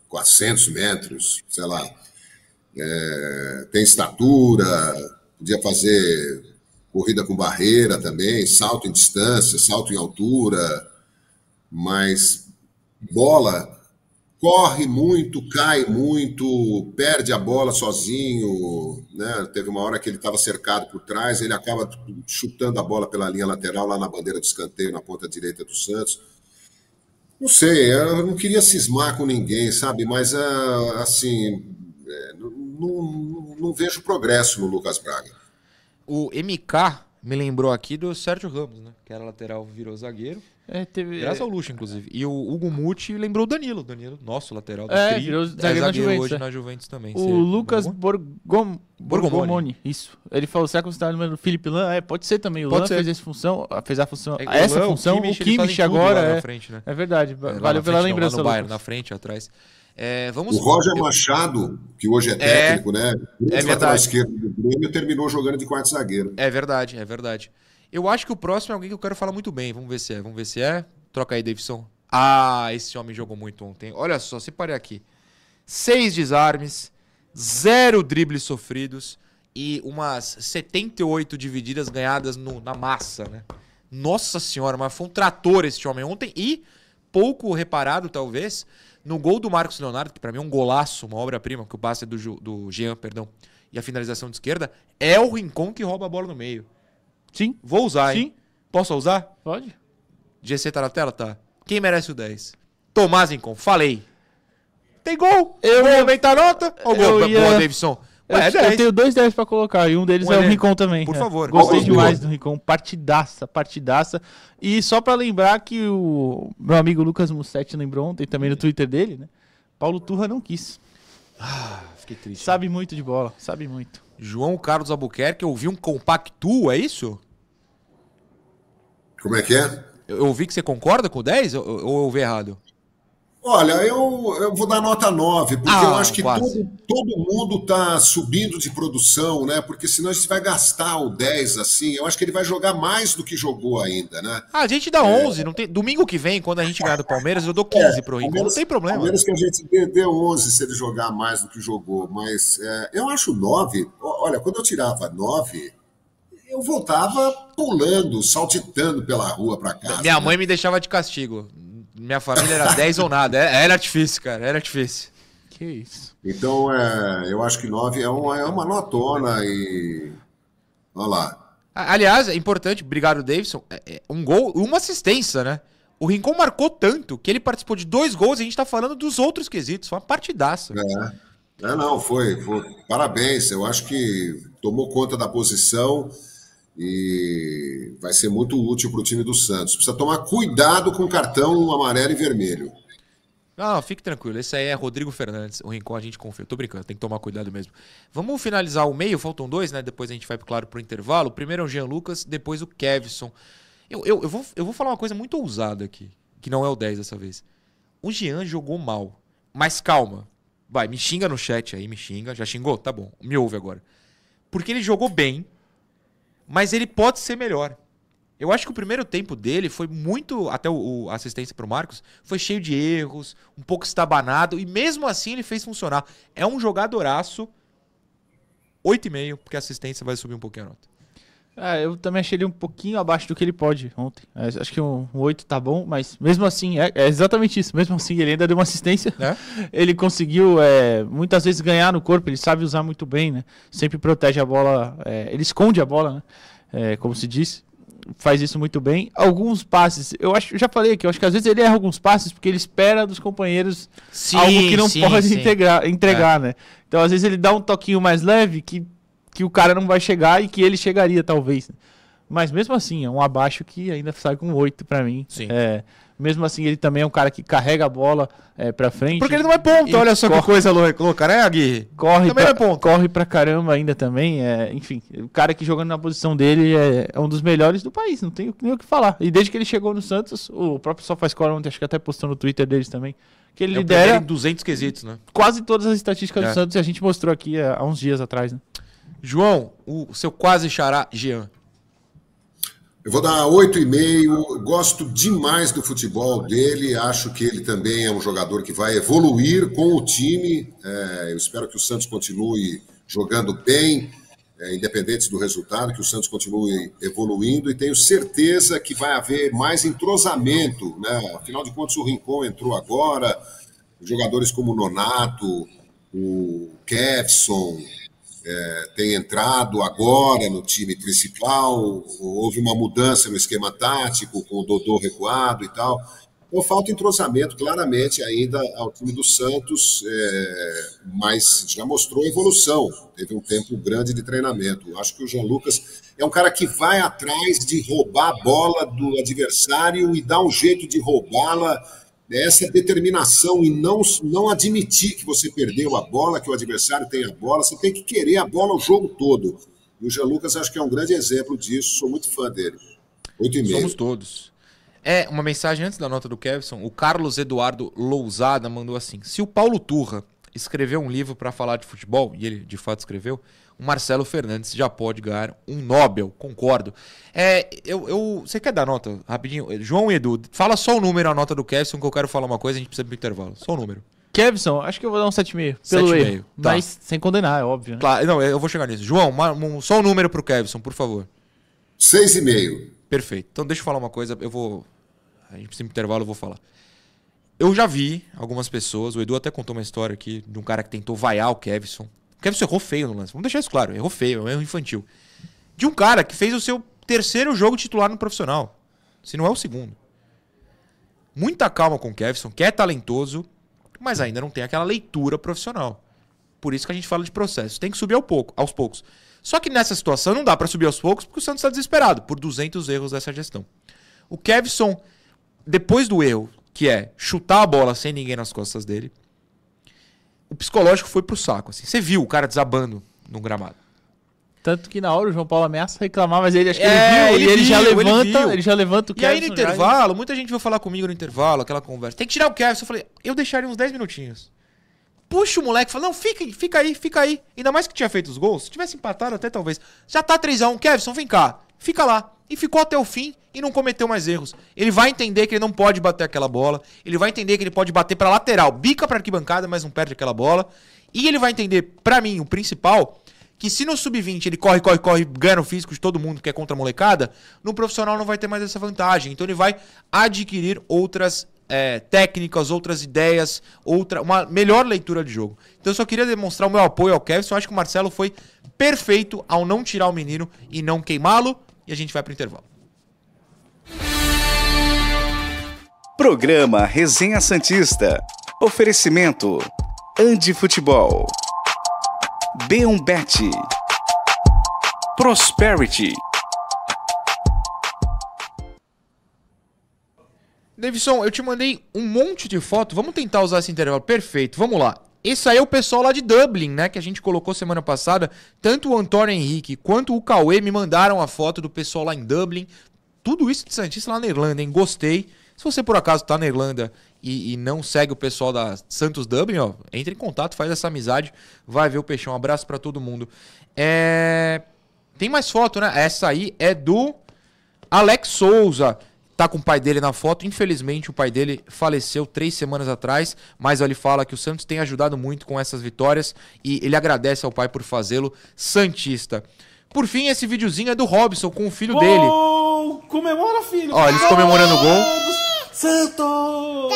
C: 400 metros, sei lá. É, tem estatura, podia fazer corrida com barreira também, salto em distância, salto em altura, mas bola corre muito, cai muito, perde a bola sozinho, né? Teve uma hora que ele estava cercado por trás, ele acaba chutando a bola pela linha lateral lá na bandeira de escanteio na ponta direita do Santos. Não sei, eu não queria cismar com ninguém, sabe? Mas ah, assim, é, não, não- não vejo progresso no Lucas Braga.
A: O MK me lembrou aqui do Sérgio Ramos, né? Que era lateral, virou zagueiro.
B: É, teve,
A: Graças ao Luxo, inclusive. E o Hugo Muti lembrou o Danilo. Danilo, nosso lateral do
B: É,
A: Tri.
B: virou
A: é
B: zagueiro na Juventus,
A: hoje
B: é.
A: na Juventus também.
B: O Lucas
A: Borgom-
B: Borgom...
A: Borgomoni.
B: Isso. Ele falou, será que você tá lembrando do Felipe Lan? É, pode ser também. O
A: Pode
B: Lan
A: ser.
B: fez essa função, fez a função,
A: É o
B: essa
A: Lan,
B: função, o
A: Kimmich, eles
B: Kimmich agora é,
A: frente, né?
B: é verdade.
A: É,
B: Valeu pela
A: frente, não,
B: lembrança,
A: lá no
B: Lucas.
A: na frente, atrás. É, vamos...
C: O Roger
A: eu-
C: Machado, que hoje é técnico, né?
A: É
C: lateral
A: verdade.
C: esquerdo do Grêmio terminou jogando de quarto zagueiro.
A: É verdade, é verdade. Eu acho que o próximo é alguém que eu quero falar muito bem. Vamos ver se é. Vamos ver se é. Troca aí, Davidson. Ah, esse homem jogou muito ontem. Olha só, separei aqui. Seis desarmes, zero dribles sofridos e umas 78 divididas ganhadas no- na massa, né? Nossa senhora, mas foi um trator esse homem ontem e pouco reparado, talvez, no gol do Marcos Leonardo, que pra mim é um golaço, uma obra-prima, que o passe é do, Ju- do Jean, perdão, e a finalização de esquerda, é o Rincon que rouba a bola no meio.
B: Sim,
A: Vou usar, hein?
B: Sim.
A: Posso usar?
B: pode.
A: GC tá na tela? Tá. Quem merece o 10? Tomás Rincon. Falei. Tem gol! Eu vou aumentar a nota? Ó, o gol.
B: Ia-
A: Boa, Davidson.
B: Eu,
A: Ué, é
B: eu
A: 10.
B: tenho dois 10 pra colocar e um deles
A: Um
B: é o Rincon também.
A: Por
B: é.
A: favor.
B: Gostei demais do Rincon. Partidaça, partidaça. E só pra lembrar que o meu amigo Lucas Mussetti lembrou ontem também no Twitter dele, né? Paulo Turra não quis.
A: Fiquei triste.
B: Sabe muito de bola, sabe muito.
A: João Carlos Albuquerque, eu ouvi um compactu, é isso?
C: Como é que é?
A: Eu eu ouvi que você concorda com o 10 ou ou eu ouvi errado?
C: Olha, eu, eu vou dar nota 9, porque ah, eu acho que todo, todo mundo está subindo de produção, né? Porque senão a gente vai gastar o 10 assim. Eu acho que ele vai jogar mais do que jogou ainda, né?
A: Ah, a gente dá 11. É... Não tem... Domingo que vem, quando a gente ganhar do Palmeiras, eu dou 15 é, pro Rincon. Não tem problema.
C: Palmeiras que a gente dê 11 se ele jogar mais do que jogou. Mas é, eu acho 9. Olha, quando eu tirava 9, eu voltava pulando, saltitando pela rua para casa.
A: Minha né? mãe me deixava de castigo. Minha família era 10 ou nada. Era, é, era difícil, cara. Era difícil.
B: Que isso.
C: Então, é, eu acho que 9 é uma, é uma notona e. Olha lá.
A: Aliás, é importante, obrigado, Davidson. É, é um gol, uma assistência, né? O Rincon marcou tanto que ele participou de dois gols e a gente tá falando dos outros quesitos. Foi uma partidaça.
C: É. é não, foi, foi. Parabéns. Eu acho que tomou conta da posição e vai ser muito útil para o time do Santos. Precisa tomar cuidado com cartão amarelo e vermelho.
A: Não, fique tranquilo. Esse aí é Rodrigo Fernandes. O Rincon a gente confia. Tô brincando, tem que tomar cuidado mesmo. Vamos finalizar o meio, faltam dois, né? Depois a gente vai, claro, pro intervalo. Primeiro é o Jean Lucas, depois o Kevson. Eu, eu, eu, vou, eu vou falar uma coisa muito ousada aqui, que não é o 10 dessa vez. O Jean jogou mal. Mas calma. Vai, me xinga no chat aí, me xinga. Já xingou? Tá bom. Me ouve agora. Porque ele jogou bem mas ele pode ser melhor. Eu acho que o primeiro tempo dele foi muito. Até o assistência para o Marcos foi cheio de erros, um pouco estabanado, e mesmo assim ele fez funcionar. É um jogadoraço 8,5, porque a assistência vai subir um pouquinho a nota.
B: É, eu também achei ele um pouquinho abaixo do que ele pode ontem. É, acho que um, um 8 tá bom, mas mesmo assim, é, é, exatamente isso. Mesmo assim, ele ainda deu uma assistência. É? Ele conseguiu é, muitas vezes ganhar no corpo, ele sabe usar muito bem, né? Sempre protege a bola, é, ele esconde a bola, né? Como se diz. Faz isso muito bem. Alguns passes, eu acho, eu já falei aqui, eu acho que às vezes ele erra alguns passes porque ele espera dos companheiros sim, algo que não sim, pode sim. Integrar, entregar, né? Então às vezes ele dá um toquinho mais leve que que o cara não vai chegar e que ele chegaria, talvez. Mas mesmo assim, é um abaixo que ainda sai com 8 para mim.
A: Sim.
B: É, mesmo assim, ele também é um cara que carrega a bola é, pra frente.
A: Porque ele não é ponto, olha só corre, que coisa louca, né, Aguirre?
B: Corre também pra, é ponto. Corre pra caramba ainda também. É, enfim, o cara que jogando na posição dele é, é, um dos melhores do país, não tenho nem o que falar. E desde que ele chegou no Santos, o próprio SofaScore ontem, acho que até postou no Twitter deles também, que ele é lidera...
A: 200 quesitos, né?
B: Quase todas as estatísticas do é. Santos e a gente mostrou aqui há uns dias atrás, né?
A: João, o seu quase xará, Jean.
C: Eu vou dar 8,5. Gosto demais do futebol dele. Acho que ele também é um jogador que vai evoluir com o time. É, eu espero que o Santos continue jogando bem, é, independente do resultado, que o Santos continue evoluindo. E tenho certeza que vai haver mais entrosamento. Né? Afinal de contas, o Rincon entrou agora. Jogadores como o Nonato, o Kevson, é, tem entrado agora no time principal, houve uma mudança no esquema tático, com o Dodô recuado e tal. Então falta entrosamento, claramente, ainda ao time do Santos, é, mas já mostrou evolução. Teve um tempo grande de treinamento. Acho que o Jean Lucas é um cara que vai atrás de roubar a bola do adversário e dá um jeito de roubá-la essa determinação e não, não admitir que você perdeu a bola, que o adversário tem a bola, você tem que querer a bola o jogo todo. E o Jean Lucas acho que é um grande exemplo disso, sou muito fã dele. Oito e meio.
A: Somos todos. É, uma mensagem antes da nota do Kevson, o Carlos Eduardo Lousada mandou assim: se o Paulo Turra escreveu um livro para falar de futebol, e ele de fato escreveu, o Marcelo Fernandes já pode ganhar um Nobel, concordo. É, eu, eu, você quer dar nota rapidinho? João e Edu, fala só o número, a nota do Kevson, que eu quero falar uma coisa, a gente precisa pro intervalo. Só o número.
B: Kevson, acho que eu vou dar um 7,5 pelo 7,5. Tá. Mas sem condenar, é óbvio. Né?
A: Claro, não, eu vou chegar nisso. João, uma, um, só o número pro Kevson, por favor.
C: 6,5.
A: Perfeito. Então deixa eu falar uma coisa, eu vou. A gente precisa pro intervalo, eu vou falar. Eu já vi algumas pessoas, o Edu até contou uma história aqui de um cara que tentou vaiar o Kevson. O Kevson errou feio no lance. Vamos deixar isso claro. Errou feio, é um erro infantil. De um cara que fez o seu terceiro jogo titular no profissional. Se não é o segundo. Muita calma com o Kevson, que é talentoso, mas ainda não tem aquela leitura profissional. Por isso que a gente fala de processo. Tem que subir ao pouco, aos poucos. Só que nessa situação não dá para subir aos poucos porque o Santos está desesperado por 200 erros dessa gestão. O Kevson, depois do erro, que é chutar a bola sem ninguém nas costas dele, o psicológico foi pro saco. Assim. Você viu o cara desabando no gramado.
B: Tanto que na hora o João Paulo ameaça reclamar, mas ele acho que
A: É,
B: ele viu
A: ele
B: e ele já
A: viu, ele
B: levanta, ele,
A: viu.
B: já levanta o
A: E aí no
B: Kevson já-
A: intervalo, muita gente veio falar comigo no intervalo, aquela conversa. Tem que tirar o Kevin. Eu falei, eu deixaria uns 10 minutinhos. Puxa o moleque, fala, não, fica, aí, fica aí, fica aí. Ainda mais que tinha feito os gols. Se tivesse empatado, até talvez. Já tá 3x1, Kevson, vem cá. Fica lá. E ficou até o fim e não cometeu mais erros. Ele vai entender que ele não pode bater aquela bola. Ele vai entender que ele pode bater pra lateral, bica pra arquibancada, mas não perde aquela bola. E ele vai entender, pra mim, o principal, que se no sub-20 ele corre, corre, corre, ganha no físico de todo mundo que é contra a molecada, no profissional não vai ter mais essa vantagem. Então ele vai adquirir outras é, técnicas, outras ideias, outra, uma melhor leitura de jogo. Então eu só queria demonstrar o meu apoio ao Kevin. Eu acho que o Marcelo foi perfeito ao não tirar o menino e não queimá-lo. E a gente vai pro intervalo.
G: Programa Resenha Santista. Oferecimento. Andi Futebol. B1Bet. Prosperity.
A: Davidson, eu te mandei um monte de foto. Vamos tentar usar esse intervalo. Perfeito, vamos lá. Esse aí é o pessoal lá de Dublin, né? Que a gente colocou semana passada. Tanto o Antônio Henrique quanto o Cauê me mandaram a foto do pessoal lá em Dublin. Tudo isso de Santista lá na Irlanda, hein? Gostei. Se você por acaso tá na Irlanda e, e não segue o pessoal da Santos Dublin, ó, entre em contato, faz essa amizade, vai ver o peixão. Um abraço pra todo mundo. É... Tem mais foto, né? Essa aí é do Alex Souza tá com o pai dele na foto. Infelizmente, o pai dele faleceu três semanas atrás, mas ele fala que o Santos tem ajudado muito com essas vitórias e ele agradece ao pai por fazê-lo Santista. Por fim, esse videozinho é do Robson com o filho dele.
H: Gol! Comemora, filho!
A: Ó, eles comemorando o gol.
H: Santos!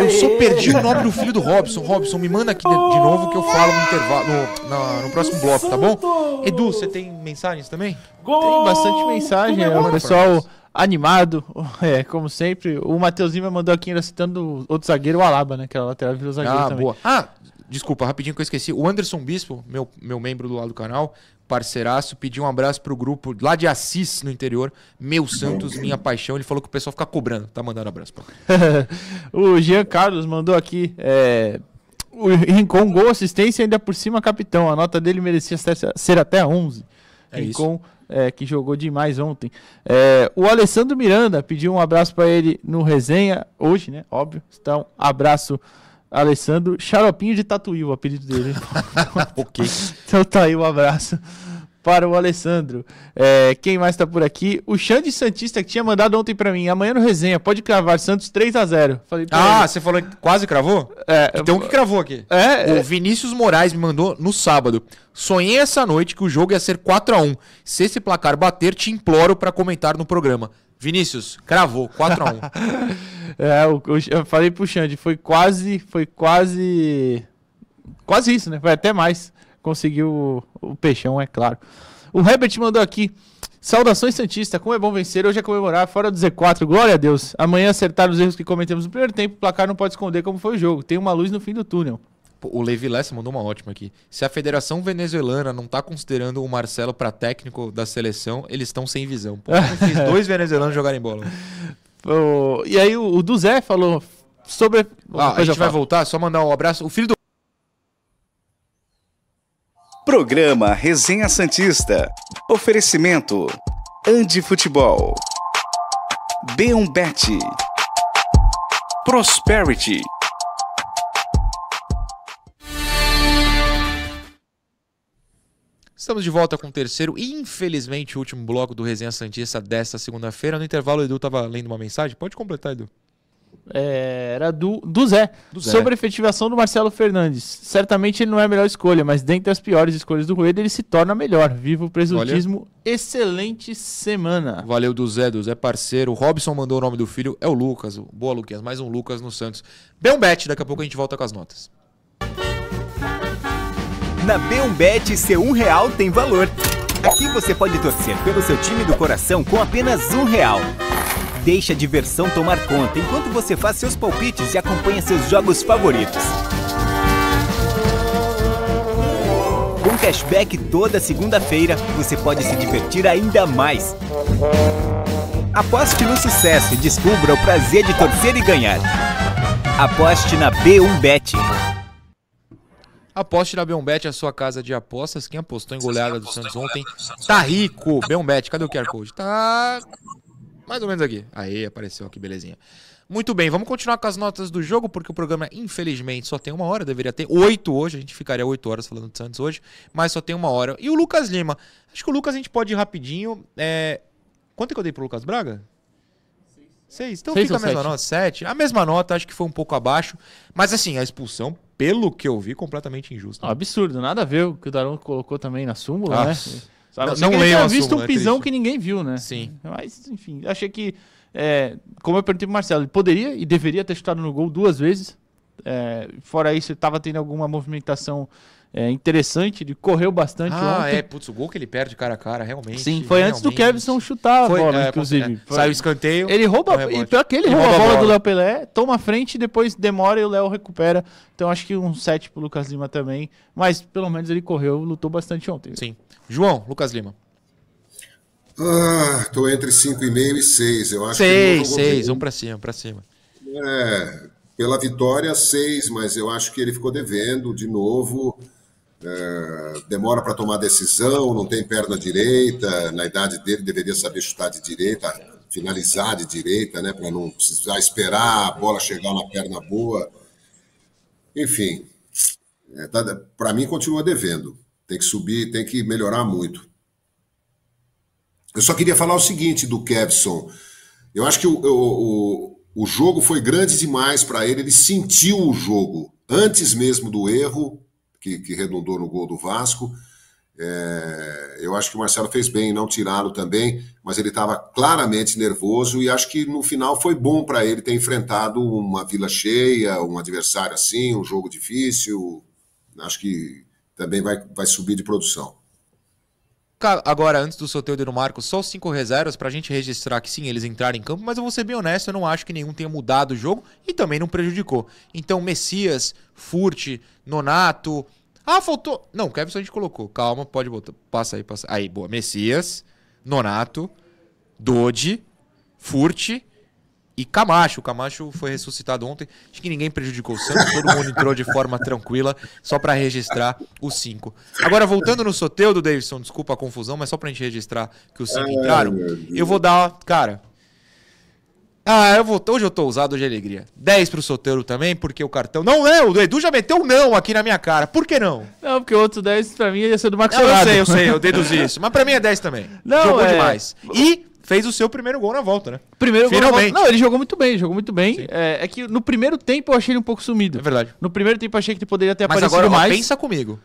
A: Eu só perdi o nome do filho do Robson. Robson, me manda aqui de, de novo que eu falo no intervalo, no, na- no próximo bloco, tá bom? Edu, você tem mensagens também?
B: Tem bastante mensagem, é, o
A: Comemora,
B: pessoal animado, é, como sempre. O Matheus Lima mandou aqui ainda citando o outro zagueiro, o Alaba, né? Que era lateral virou zagueiro
A: Ah,
B: também.
A: boa. Ah, desculpa, rapidinho que eu esqueci. O Anderson Bispo, meu, meu membro do lado do canal, parceiraço, pediu um abraço pro grupo lá de Assis, no interior. Meu Santos, minha paixão. Ele falou que o pessoal fica cobrando. Tá mandando abraço pra
B: o Jean Carlos mandou aqui. É, o Rincon, gol, assistência ainda por cima capitão. A nota dele merecia ser, ser até 11.
A: É
B: Rincon, é, que jogou demais ontem. É, o Alessandro Miranda pediu um abraço para ele no resenha, hoje, né? Óbvio. Então, abraço, Alessandro. Xaropinho de Tatuí, o apelido dele.
A: ok.
B: Então tá aí o abraço para o Alessandro. É, quem mais tá por aqui? O Xande Santista que tinha mandado ontem para mim. Amanhã no resenha, pode cravar Santos 3 a 0 Falei
A: Ah,
B: ele.
A: você falou que quase cravou?
B: É,
A: Então o que cravou aqui?
B: É,
A: o
B: é.
A: Vinícius Moraes me mandou no sábado. Sonhei essa noite que o jogo ia ser 4 a 1 Se esse placar bater, te imploro pra comentar no programa. Vinícius, cravou, 4 a 1
B: É, o- eu falei pro Xande, foi quase, foi quase, quase isso, né? Foi até mais. Conseguiu o, o peixão, é claro. O Herbert mandou aqui, saudações Santista, como é bom vencer, hoje é comemorar, fora do Z4, glória a Deus. Amanhã acertar os erros que cometemos no primeiro tempo, o placar não pode esconder como foi o jogo, tem uma luz no fim do túnel.
A: Pô, O Levi Lessa mandou uma ótima aqui. Se a Federação Venezuelana não tá considerando o Marcelo pra técnico da seleção, eles estão sem visão. Pô, fez dois venezuelanos jogarem bola.
B: O- e aí o, o do Zé falou sobre...
A: Ah, a gente vai voltar, só mandar um abraço. O filho do
G: Programa Resenha Santista. Oferecimento. Andi Futebol. B1Bet. Prosperity.
A: Estamos de volta com o terceiro e, infelizmente, o último bloco do Resenha Santista desta segunda-feira. No intervalo, o Edu tava lendo uma mensagem. Pode completar, Edu.
B: É, era do, do Zé,
A: Do Zé.
B: sobre a efetivação do Marcelo Fernandes. Certamente ele não é a melhor escolha, mas dentre as piores escolhas do Rueda, ele se torna a melhor. Viva o presuntismo, excelente semana.
A: Valeu do Zé, do Zé parceiro. O Robson mandou o nome do filho, é o Lucas. Boa, Luquinhas. Mais um Lucas no Santos. Bem um bet, daqui a pouco a gente volta com as notas.
I: Na B1Bet, seu um real tem valor. Aqui você pode torcer pelo seu time do coração com apenas um real. Deixe a diversão tomar conta enquanto você faz seus palpites e acompanha seus jogos favoritos. Com cashback toda segunda-feira, você pode se divertir ainda mais. Aposte no sucesso e descubra o prazer de torcer e ganhar. Aposte na B1Bet.
A: Aposte na Beombet, a sua casa de apostas. Quem apostou em goleada do Santos ontem tá rico. Beombet, cadê o QR Code? Tá mais ou menos aqui. Aí, apareceu aqui, belezinha. Muito bem, vamos continuar com as notas do jogo, porque o programa, infelizmente, só tem uma hora. Deveria ter oito hoje. A gente ficaria oito horas falando de Santos hoje, mas só tem uma hora. E o Lucas Lima. Acho que o Lucas a gente pode ir rapidinho. É... Quanto é que eu dei pro Lucas Braga? Seis. Então
B: Seis
A: fica a mesma
B: sete?
A: nota, sete. A mesma nota, acho que foi um pouco abaixo. Mas assim, a expulsão, pelo que eu vi, completamente injusta.
B: Não, absurdo, nada a ver o que o Daronco colocou também na súmula,
A: Ah,
B: né? Sabe,
A: Não-
B: não,
A: não
B: tinha
A: a
B: visto
A: súmula,
B: um
A: é
B: pisão
A: triste.
B: que ninguém viu, né?
A: Sim.
B: Mas, enfim, achei que, é, como eu perguntei pro Marcelo, ele poderia e deveria ter chutado no gol duas vezes. É, fora isso, ele tava tendo alguma movimentação é, interessante, ele correu bastante
A: Ah,
B: ontem.
A: é, putz, o gol que ele perde cara a cara, realmente.
B: Sim, foi antes do
A: realmente.
B: Kevson chutar a
A: Foi,
B: bola,
A: é,
B: inclusive.
A: é,
B: Foi-
A: Saiu o escanteio.
B: Ele rouba, e pior que ele,
A: Ele
B: rouba,
A: rouba
B: a
A: a
B: bola,
A: bola.
B: do Léo Pelé, toma a frente, depois demora e o Léo recupera. Então acho que um 7 pro Lucas Lima também. Mas pelo menos ele correu, lutou bastante ontem.
A: Sim. João, Lucas Lima.
C: Ah, tô entre 5,5 e 6. Eu acho que ele
A: Seis,
C: não jogou
A: seis,
C: bem.
A: vamos pra cima, pra cima.
C: É, pela vitória, 6, mas eu acho que ele ficou devendo de novo. É, demora para tomar decisão, não tem perna direita. Na idade dele, deveria saber chutar de direita, finalizar de direita, né? Para não precisar esperar a bola chegar na perna boa. Enfim, é, para mim, continua devendo. Tem que subir, tem que melhorar muito. Eu só queria falar o seguinte do Kevson. Eu acho que o, o, o, o jogo foi grande demais para ele. Ele sentiu o jogo antes mesmo do erro, que, que redundou no gol do Vasco. É, eu acho que o Marcelo fez bem em não tirá-lo também, mas ele estava claramente nervoso e acho que no final foi bom para ele ter enfrentado uma vila cheia, um adversário assim, um jogo difícil. Acho que também vai, vai subir de produção.
A: Agora, antes do sorteio do Marcos, só os cinco reservas pra gente registrar que sim, eles entraram em campo, mas eu vou ser bem honesto, eu não acho que nenhum tenha mudado o jogo e também não prejudicou. Então, Messias, Furt, Nonato. Ah, faltou. Não, Kevson a gente colocou. Calma, pode botar. Passa aí, passa. Aí, boa. Messias, Nonato, Dodi, Furt e Camacho. O Camacho foi ressuscitado ontem. Acho que ninguém prejudicou o Santos. Todo mundo entrou de forma tranquila, só pra registrar os cinco. Agora, voltando no Soteudo, Davidson, desculpa a confusão, mas só pra gente registrar que os cinco entraram, eu vou dar, cara. Ah, eu vou, hoje eu tô ousado, hoje é alegria. 10 pro Soteiro também, porque o cartão. Não, não, o Edu já meteu um não aqui na minha cara. Por que não?
B: Não, porque o outro 10 pra mim ia ser do Marcos
A: Não, eu
B: Sourado.
A: sei, eu sei, eu deduzi isso. Mas pra mim é 10 também.
B: Não,
A: Jogou
B: é-
A: demais. E fez o seu primeiro gol na volta, né?
B: Primeiro gol na
A: Finalmente.
B: volta- Não, ele jogou muito bem, jogou muito bem. É, é que no primeiro tempo eu achei ele um pouco sumido.
A: É verdade.
B: No primeiro tempo eu achei que ele poderia ter
A: Mas
B: aparecido
A: agora,
B: mais.
A: pensa comigo.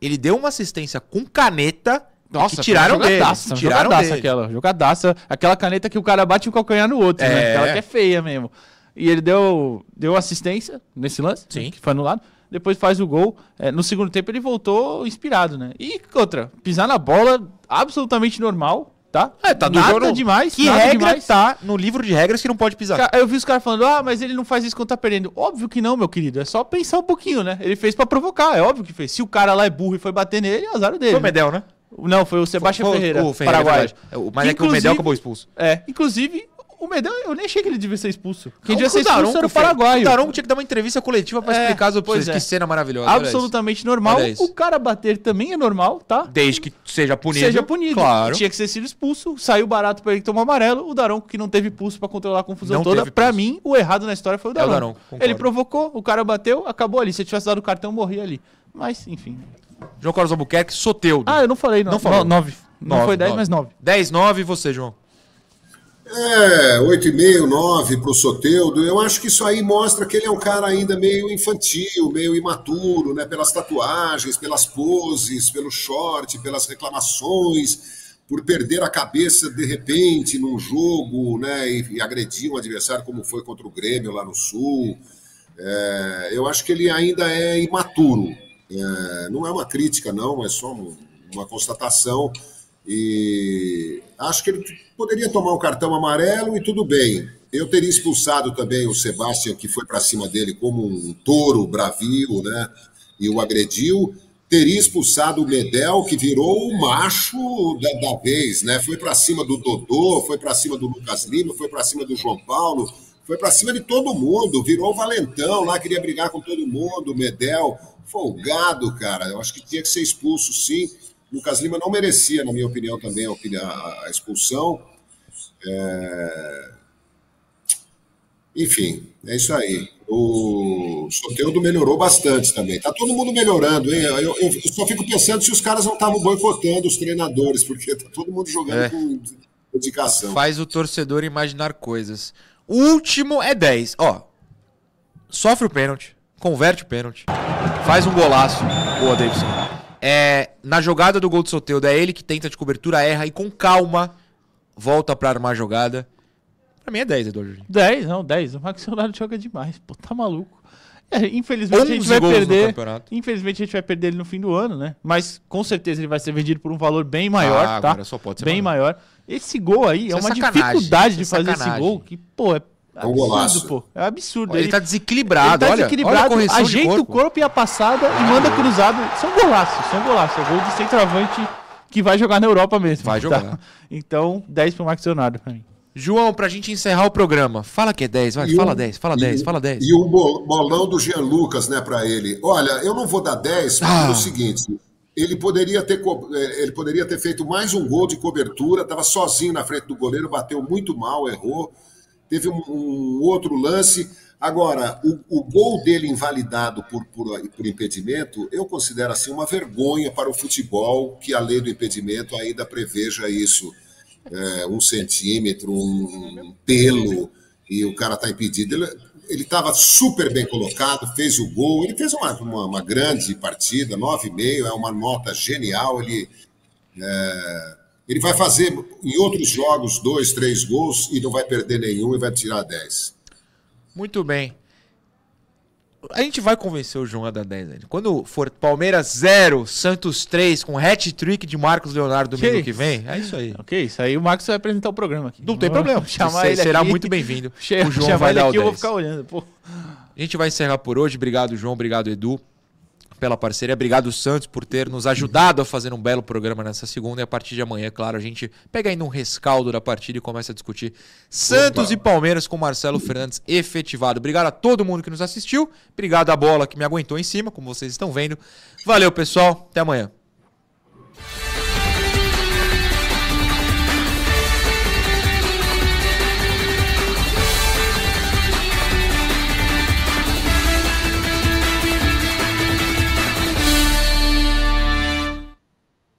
A: Ele deu uma assistência com caneta
B: Nossa,
A: tiraram dele.
B: jogadaça,
A: Tiraram
B: jogadaça
A: dele.
B: aquela, jogadaça, aquela caneta que o cara bate o calcanhar no outro,
A: É.
B: né? Aquela que é feia mesmo. E ele deu, deu assistência nesse lance,
A: Sim.
B: né, que foi anulado. Depois faz o gol. É, no segundo tempo ele voltou inspirado, né? E outra, pisar na bola absolutamente normal, tá?
A: É, tá do
B: nada
A: jogo-
B: demais.
A: Que regra
B: demais.
A: tá no livro de regras que não pode pisar?
B: Eu vi os caras falando, ah, mas ele não faz isso quando tá perdendo. Óbvio que não, meu querido. É só pensar um pouquinho, né? Ele fez pra provocar, é óbvio que fez. Se o cara lá é burro e foi bater nele, é azar dele.
A: Foi o? Medel, né?
B: Não, foi o Sebastião Ferreira,
A: o Ferreira,
B: Paraguai.
A: é verdade. É, o- mas é que o Medel acabou expulso.
B: É, inclusive, o Medel, eu nem achei que ele devia ser expulso. Quem
A: O
B: devia ser expulso
A: Daronco
B: era o
A: fez-
B: Paraguai.
A: O Daronco tinha que dar uma entrevista coletiva pra
B: É,
A: explicar as opções.
B: é.
A: Que cena maravilhosa.
B: Absolutamente normal. O cara bater também é normal, tá?
A: Desde que seja punido.
B: Seja punido.
A: Claro.
B: Tinha que ser sido expulso. Saiu barato pra ele tomar amarelo. O Daronco, que não teve pulso pra controlar a confusão
A: Não
B: toda. Pra mim, o errado na história foi o
A: É o
B: Daronco.
A: Daronco,
B: ele provocou, o cara bateu, acabou ali. Se eu tivesse dado o cartão, morria ali. Mas, enfim.
A: João Carlos Albuquerque, Soteudo.
B: Ah, eu não falei, não.
A: Não falou.
B: No- Nove. Não
A: Nove,
B: foi 10,
A: nove.
B: mas 9.
A: 10, 9 e você, João?
C: É, 8,5, 9 para o Soteudo. Eu acho que isso aí mostra que ele é um cara ainda meio infantil, meio imaturo, né? Pelas tatuagens, pelas poses, pelo short, pelas reclamações, por perder a cabeça de repente num jogo, né? E, e agredir um adversário como foi contra o Grêmio lá no Sul. É, eu acho que ele ainda é imaturo. É, não é uma crítica, não, é só um- uma constatação. E acho que ele poderia tomar um cartão amarelo e tudo bem. Eu teria expulsado também o Sebastião, que foi para cima dele como um touro bravio, né? E o agrediu. Teria expulsado o Medel, que virou o macho da, da vez, né? Foi para cima do Dodô, foi para cima do Lucas Lima, foi para cima do João Paulo, foi para cima de todo mundo. Virou o Valentão lá, queria brigar com todo mundo, Medel. folgado, cara. Eu acho que tinha que ser expulso, sim. Lucas Lima não merecia, na minha opinião, também a, expulsão. É... Enfim, é isso aí. O Soteudo melhorou bastante também. Tá todo mundo melhorando, hein? Eu, eu, eu só fico pensando se os caras não estavam boicotando os treinadores, porque tá todo mundo jogando é. com dedicação.
A: Faz o torcedor imaginar coisas. O último é 10. Ó, sofre o pênalti, converte o pênalti, faz um golaço. Boa, Davidson. É, na jogada do gol do Soteudo, é ele que tenta de cobertura, erra e com calma volta para armar a jogada. Pra mim é 10, Eduardo.
B: 10, não, 10. O Max Leonardo joga demais. Pô, tá maluco. É, infelizmente a gente vai perder. Infelizmente a gente vai perder ele no fim do ano, né? Mas com certeza ele vai ser vendido por um valor bem maior, ah, tá? Agora só pode ser bem maior. Esse gol aí Isso é uma é dificuldade de é fazer esse gol que, pô, é
C: é um golaço.
B: pô. É absurdo.
A: Ele, ele tá desequilibrado, ele tá
B: desequilibrado, olha, olha ajeita corpo. o corpo e a passada e manda cruzado. São golaços, são golaços. É gol de centroavante que vai jogar na Europa mesmo.
A: Vai jogar. Tá?
B: Então, 10 pro Max Leonardo pra mim.
A: João, pra gente encerrar o programa, fala que é 10, vai, e fala 10, fala 10, fala 10.
C: E o bolão do Jean Lucas, né, pra ele. Olha, eu não vou dar 10, porque ah. é o seguinte, ele poderia, ter, eh, ele poderia ter feito mais um gol de cobertura, estava sozinho na frente do goleiro, bateu muito mal, errou. Teve um, um outro lance. Agora, o, o, gol dele invalidado por, por, por impedimento, eu considero assim uma vergonha para o futebol que a lei do impedimento ainda preveja isso é, um centímetro, um pelo, e o cara está impedido. Ele estava super bem colocado, fez o gol, ele fez uma, uma, uma grande partida, 9,5, é uma nota genial. Ele, é, ele vai fazer em outros jogos dois, três gols e não vai perder nenhum e vai tirar 10.
A: Muito bem a gente vai convencer o João a dar 10 ainda. Quando for Palmeiras 0, Santos 3, com hat-trick de Marcos Leonardo domingo que, que vem, é isso aí.
B: Ok, isso aí o Marcos vai apresentar o programa aqui.
A: Não tem problema. Chamar ele será aqui. muito bem-vindo.
B: O João vai dar o aqui, 10. eu vou ficar olhando. Pô.
A: A gente vai encerrar por hoje. Obrigado, João. Obrigado, Edu pela parceria. Obrigado, Santos, por ter nos ajudado a fazer um belo programa nessa segunda. E a partir de amanhã, claro, a gente pega ainda um rescaldo da partida e começa a discutir Santos Opa. e Palmeiras com Marcelo Fernandes efetivado. Obrigado a todo mundo que nos assistiu. Obrigado à bola que me aguentou em cima, como vocês estão vendo. Valeu, pessoal. Até amanhã.